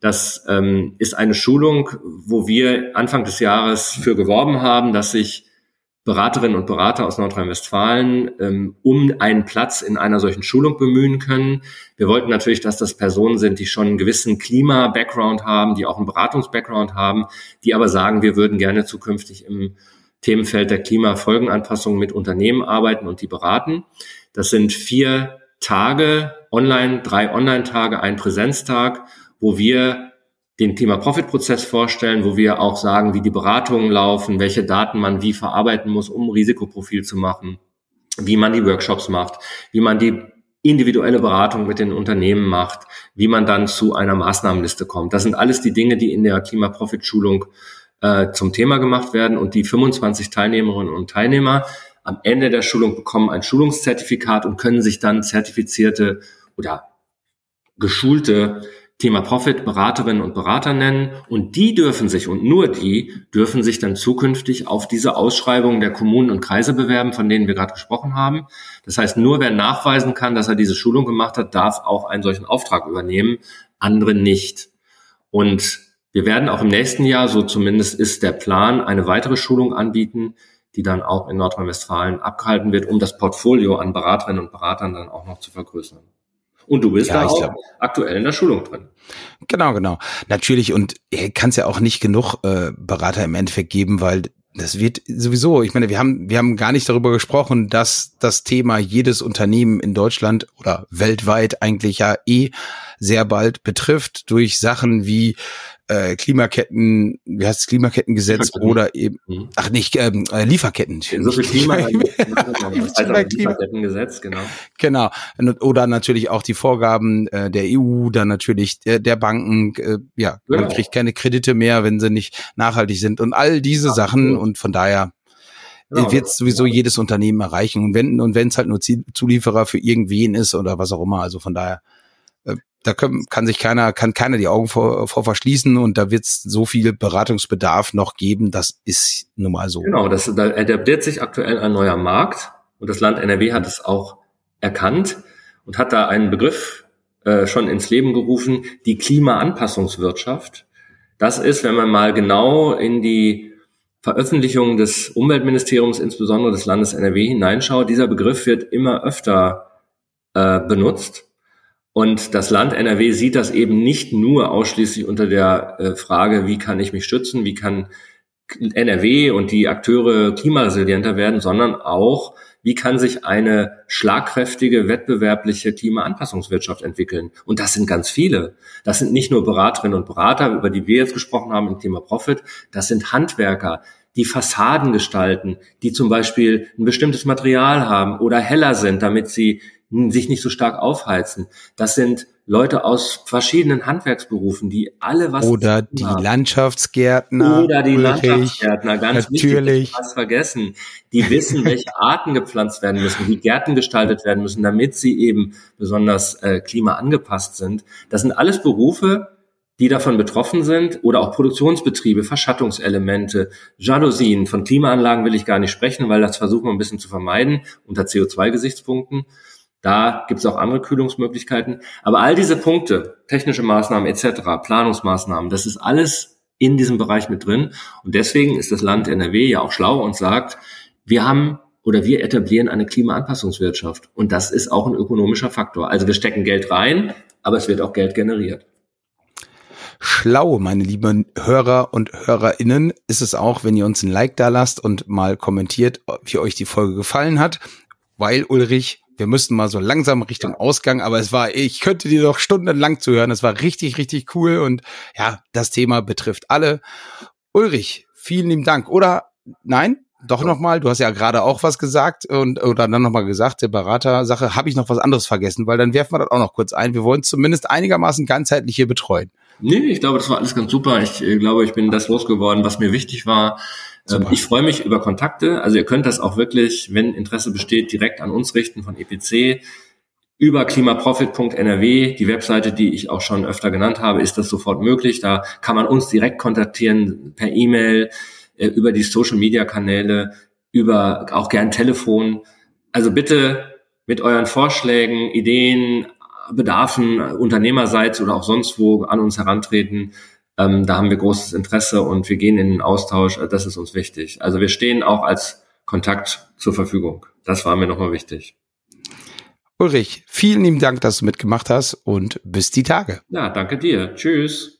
S3: das ähm, ist eine Schulung, wo wir Anfang des Jahres für geworben haben, dass sich Beraterinnen und Berater aus Nordrhein-Westfalen ähm, um einen Platz in einer solchen Schulung bemühen können. Wir wollten natürlich, dass das Personen sind, die schon einen gewissen Klima-Background haben, die auch einen Beratungs-Background haben, die aber sagen, wir würden gerne zukünftig im Themenfeld der Klimafolgenanpassung mit Unternehmen arbeiten und die beraten. Das sind vier Tage online, drei Online-Tage, ein Präsenztag wo wir den Thema-Profit-Prozess vorstellen, wo wir auch sagen, wie die Beratungen laufen, welche Daten man wie verarbeiten muss, um Risikoprofil zu machen, wie man die Workshops macht, wie man die individuelle Beratung mit den Unternehmen macht, wie man dann zu einer Maßnahmenliste kommt. Das sind alles die Dinge, die in der Klima-Profit-Schulung äh, zum Thema gemacht werden und die 25 Teilnehmerinnen und Teilnehmer am Ende der Schulung bekommen ein Schulungszertifikat und können sich dann zertifizierte oder geschulte Thema Profit Beraterinnen und Berater nennen und die dürfen sich und nur die dürfen sich dann zukünftig auf diese Ausschreibungen der Kommunen und Kreise bewerben, von denen wir gerade gesprochen haben. Das heißt, nur wer nachweisen kann, dass er diese Schulung gemacht hat, darf auch einen solchen Auftrag übernehmen, andere nicht. Und wir werden auch im nächsten Jahr, so zumindest ist der Plan, eine weitere Schulung anbieten, die dann auch in Nordrhein-Westfalen abgehalten wird, um das Portfolio an Beraterinnen und Beratern dann auch noch zu vergrößern. Und du bist ja, da auch glaub, aktuell in der Schulung drin.
S2: Genau, genau. Natürlich. Und kann es ja auch nicht genug äh, Berater im Endeffekt geben, weil das wird sowieso, ich meine, wir haben, wir haben gar nicht darüber gesprochen, dass das Thema jedes Unternehmen in Deutschland oder weltweit eigentlich ja eh sehr bald betrifft durch Sachen wie äh, Klimaketten, wie heißt es, Klimakettengesetz oder eben, mhm. ach nicht, ähm, äh, Lieferketten. So viel Klima, also Lieferkettengesetz, genau. Genau. Oder natürlich auch die Vorgaben äh, der EU, dann natürlich der, der Banken, äh, ja, genau. man kriegt keine Kredite mehr, wenn sie nicht nachhaltig sind und all diese Absolut. Sachen und von daher Genau, wird sowieso ja. jedes Unternehmen erreichen. Und wenn und wenn es halt nur Zulieferer für irgendwen ist oder was auch immer, also von daher da können, kann sich keiner, kann keiner die Augen vor, vor verschließen und da wird es so viel Beratungsbedarf noch geben, das ist nun mal so.
S3: Genau, das, da etabliert sich aktuell ein neuer Markt und das Land NRW hat es auch erkannt und hat da einen Begriff äh, schon ins Leben gerufen, die Klimaanpassungswirtschaft. Das ist, wenn man mal genau in die Veröffentlichung des Umweltministeriums, insbesondere des Landes NRW, hineinschaut, dieser Begriff wird immer öfter äh, benutzt und das Land NRW sieht das eben nicht nur ausschließlich unter der äh, Frage, wie kann ich mich schützen, wie kann NRW und die Akteure klimaresilienter werden, sondern auch, wie kann sich eine schlagkräftige, wettbewerbliche Klimaanpassungswirtschaft entwickeln? Und das sind ganz viele. Das sind nicht nur Beraterinnen und Berater, über die wir jetzt gesprochen haben im Thema Profit. Das sind Handwerker, die Fassaden gestalten, die zum Beispiel ein bestimmtes Material haben oder heller sind, damit sie sich nicht so stark aufheizen. Das sind Leute aus verschiedenen Handwerksberufen, die alle was
S2: oder die haben. Landschaftsgärtner
S3: oder die Landschaftsgärtner ganz natürlich wichtig, was vergessen, die wissen, welche Arten gepflanzt werden müssen, wie Gärten gestaltet werden müssen, damit sie eben besonders äh, klimaangepasst sind. Das sind alles Berufe, die davon betroffen sind oder auch Produktionsbetriebe, Verschattungselemente, Jalousien. Von Klimaanlagen will ich gar nicht sprechen, weil das versuchen wir ein bisschen zu vermeiden unter CO2-Gesichtspunkten. Da gibt es auch andere Kühlungsmöglichkeiten. Aber all diese Punkte, technische Maßnahmen etc., Planungsmaßnahmen, das ist alles in diesem Bereich mit drin. Und deswegen ist das Land NRW ja auch schlau und sagt, wir haben oder wir etablieren eine Klimaanpassungswirtschaft. Und das ist auch ein ökonomischer Faktor. Also wir stecken Geld rein, aber es wird auch Geld generiert.
S2: Schlau, meine lieben Hörer und Hörerinnen, ist es auch, wenn ihr uns ein Like da lasst und mal kommentiert, wie euch die Folge gefallen hat, weil Ulrich wir müssten mal so langsam Richtung Ausgang, aber es war, ich könnte dir doch stundenlang zuhören. Es war richtig, richtig cool und ja, das Thema betrifft alle. Ulrich, vielen lieben Dank. Oder nein? Doch nochmal, du hast ja gerade auch was gesagt und oder dann nochmal gesagt, der Beratersache, habe ich noch was anderes vergessen, weil dann werfen wir das auch noch kurz ein. Wir wollen zumindest einigermaßen ganzheitlich hier betreuen.
S3: Nee, ich glaube, das war alles ganz super. Ich äh, glaube, ich bin das losgeworden, was mir wichtig war. Ähm, ich freue mich über Kontakte. Also ihr könnt das auch wirklich, wenn Interesse besteht, direkt an uns richten von EPC. Über klimaprofit.nrw, die Webseite, die ich auch schon öfter genannt habe, ist das sofort möglich. Da kann man uns direkt kontaktieren per E-Mail, äh, über die Social-Media-Kanäle, über auch gern Telefon. Also bitte mit euren Vorschlägen, Ideen, Bedarfen unternehmerseits oder auch sonst wo an uns herantreten. Ähm, da haben wir großes Interesse und wir gehen in den Austausch. Das ist uns wichtig. Also wir stehen auch als Kontakt zur Verfügung. Das war mir nochmal wichtig.
S2: Ulrich, vielen lieben Dank, dass du mitgemacht hast und bis die Tage.
S3: Ja, danke dir. Tschüss.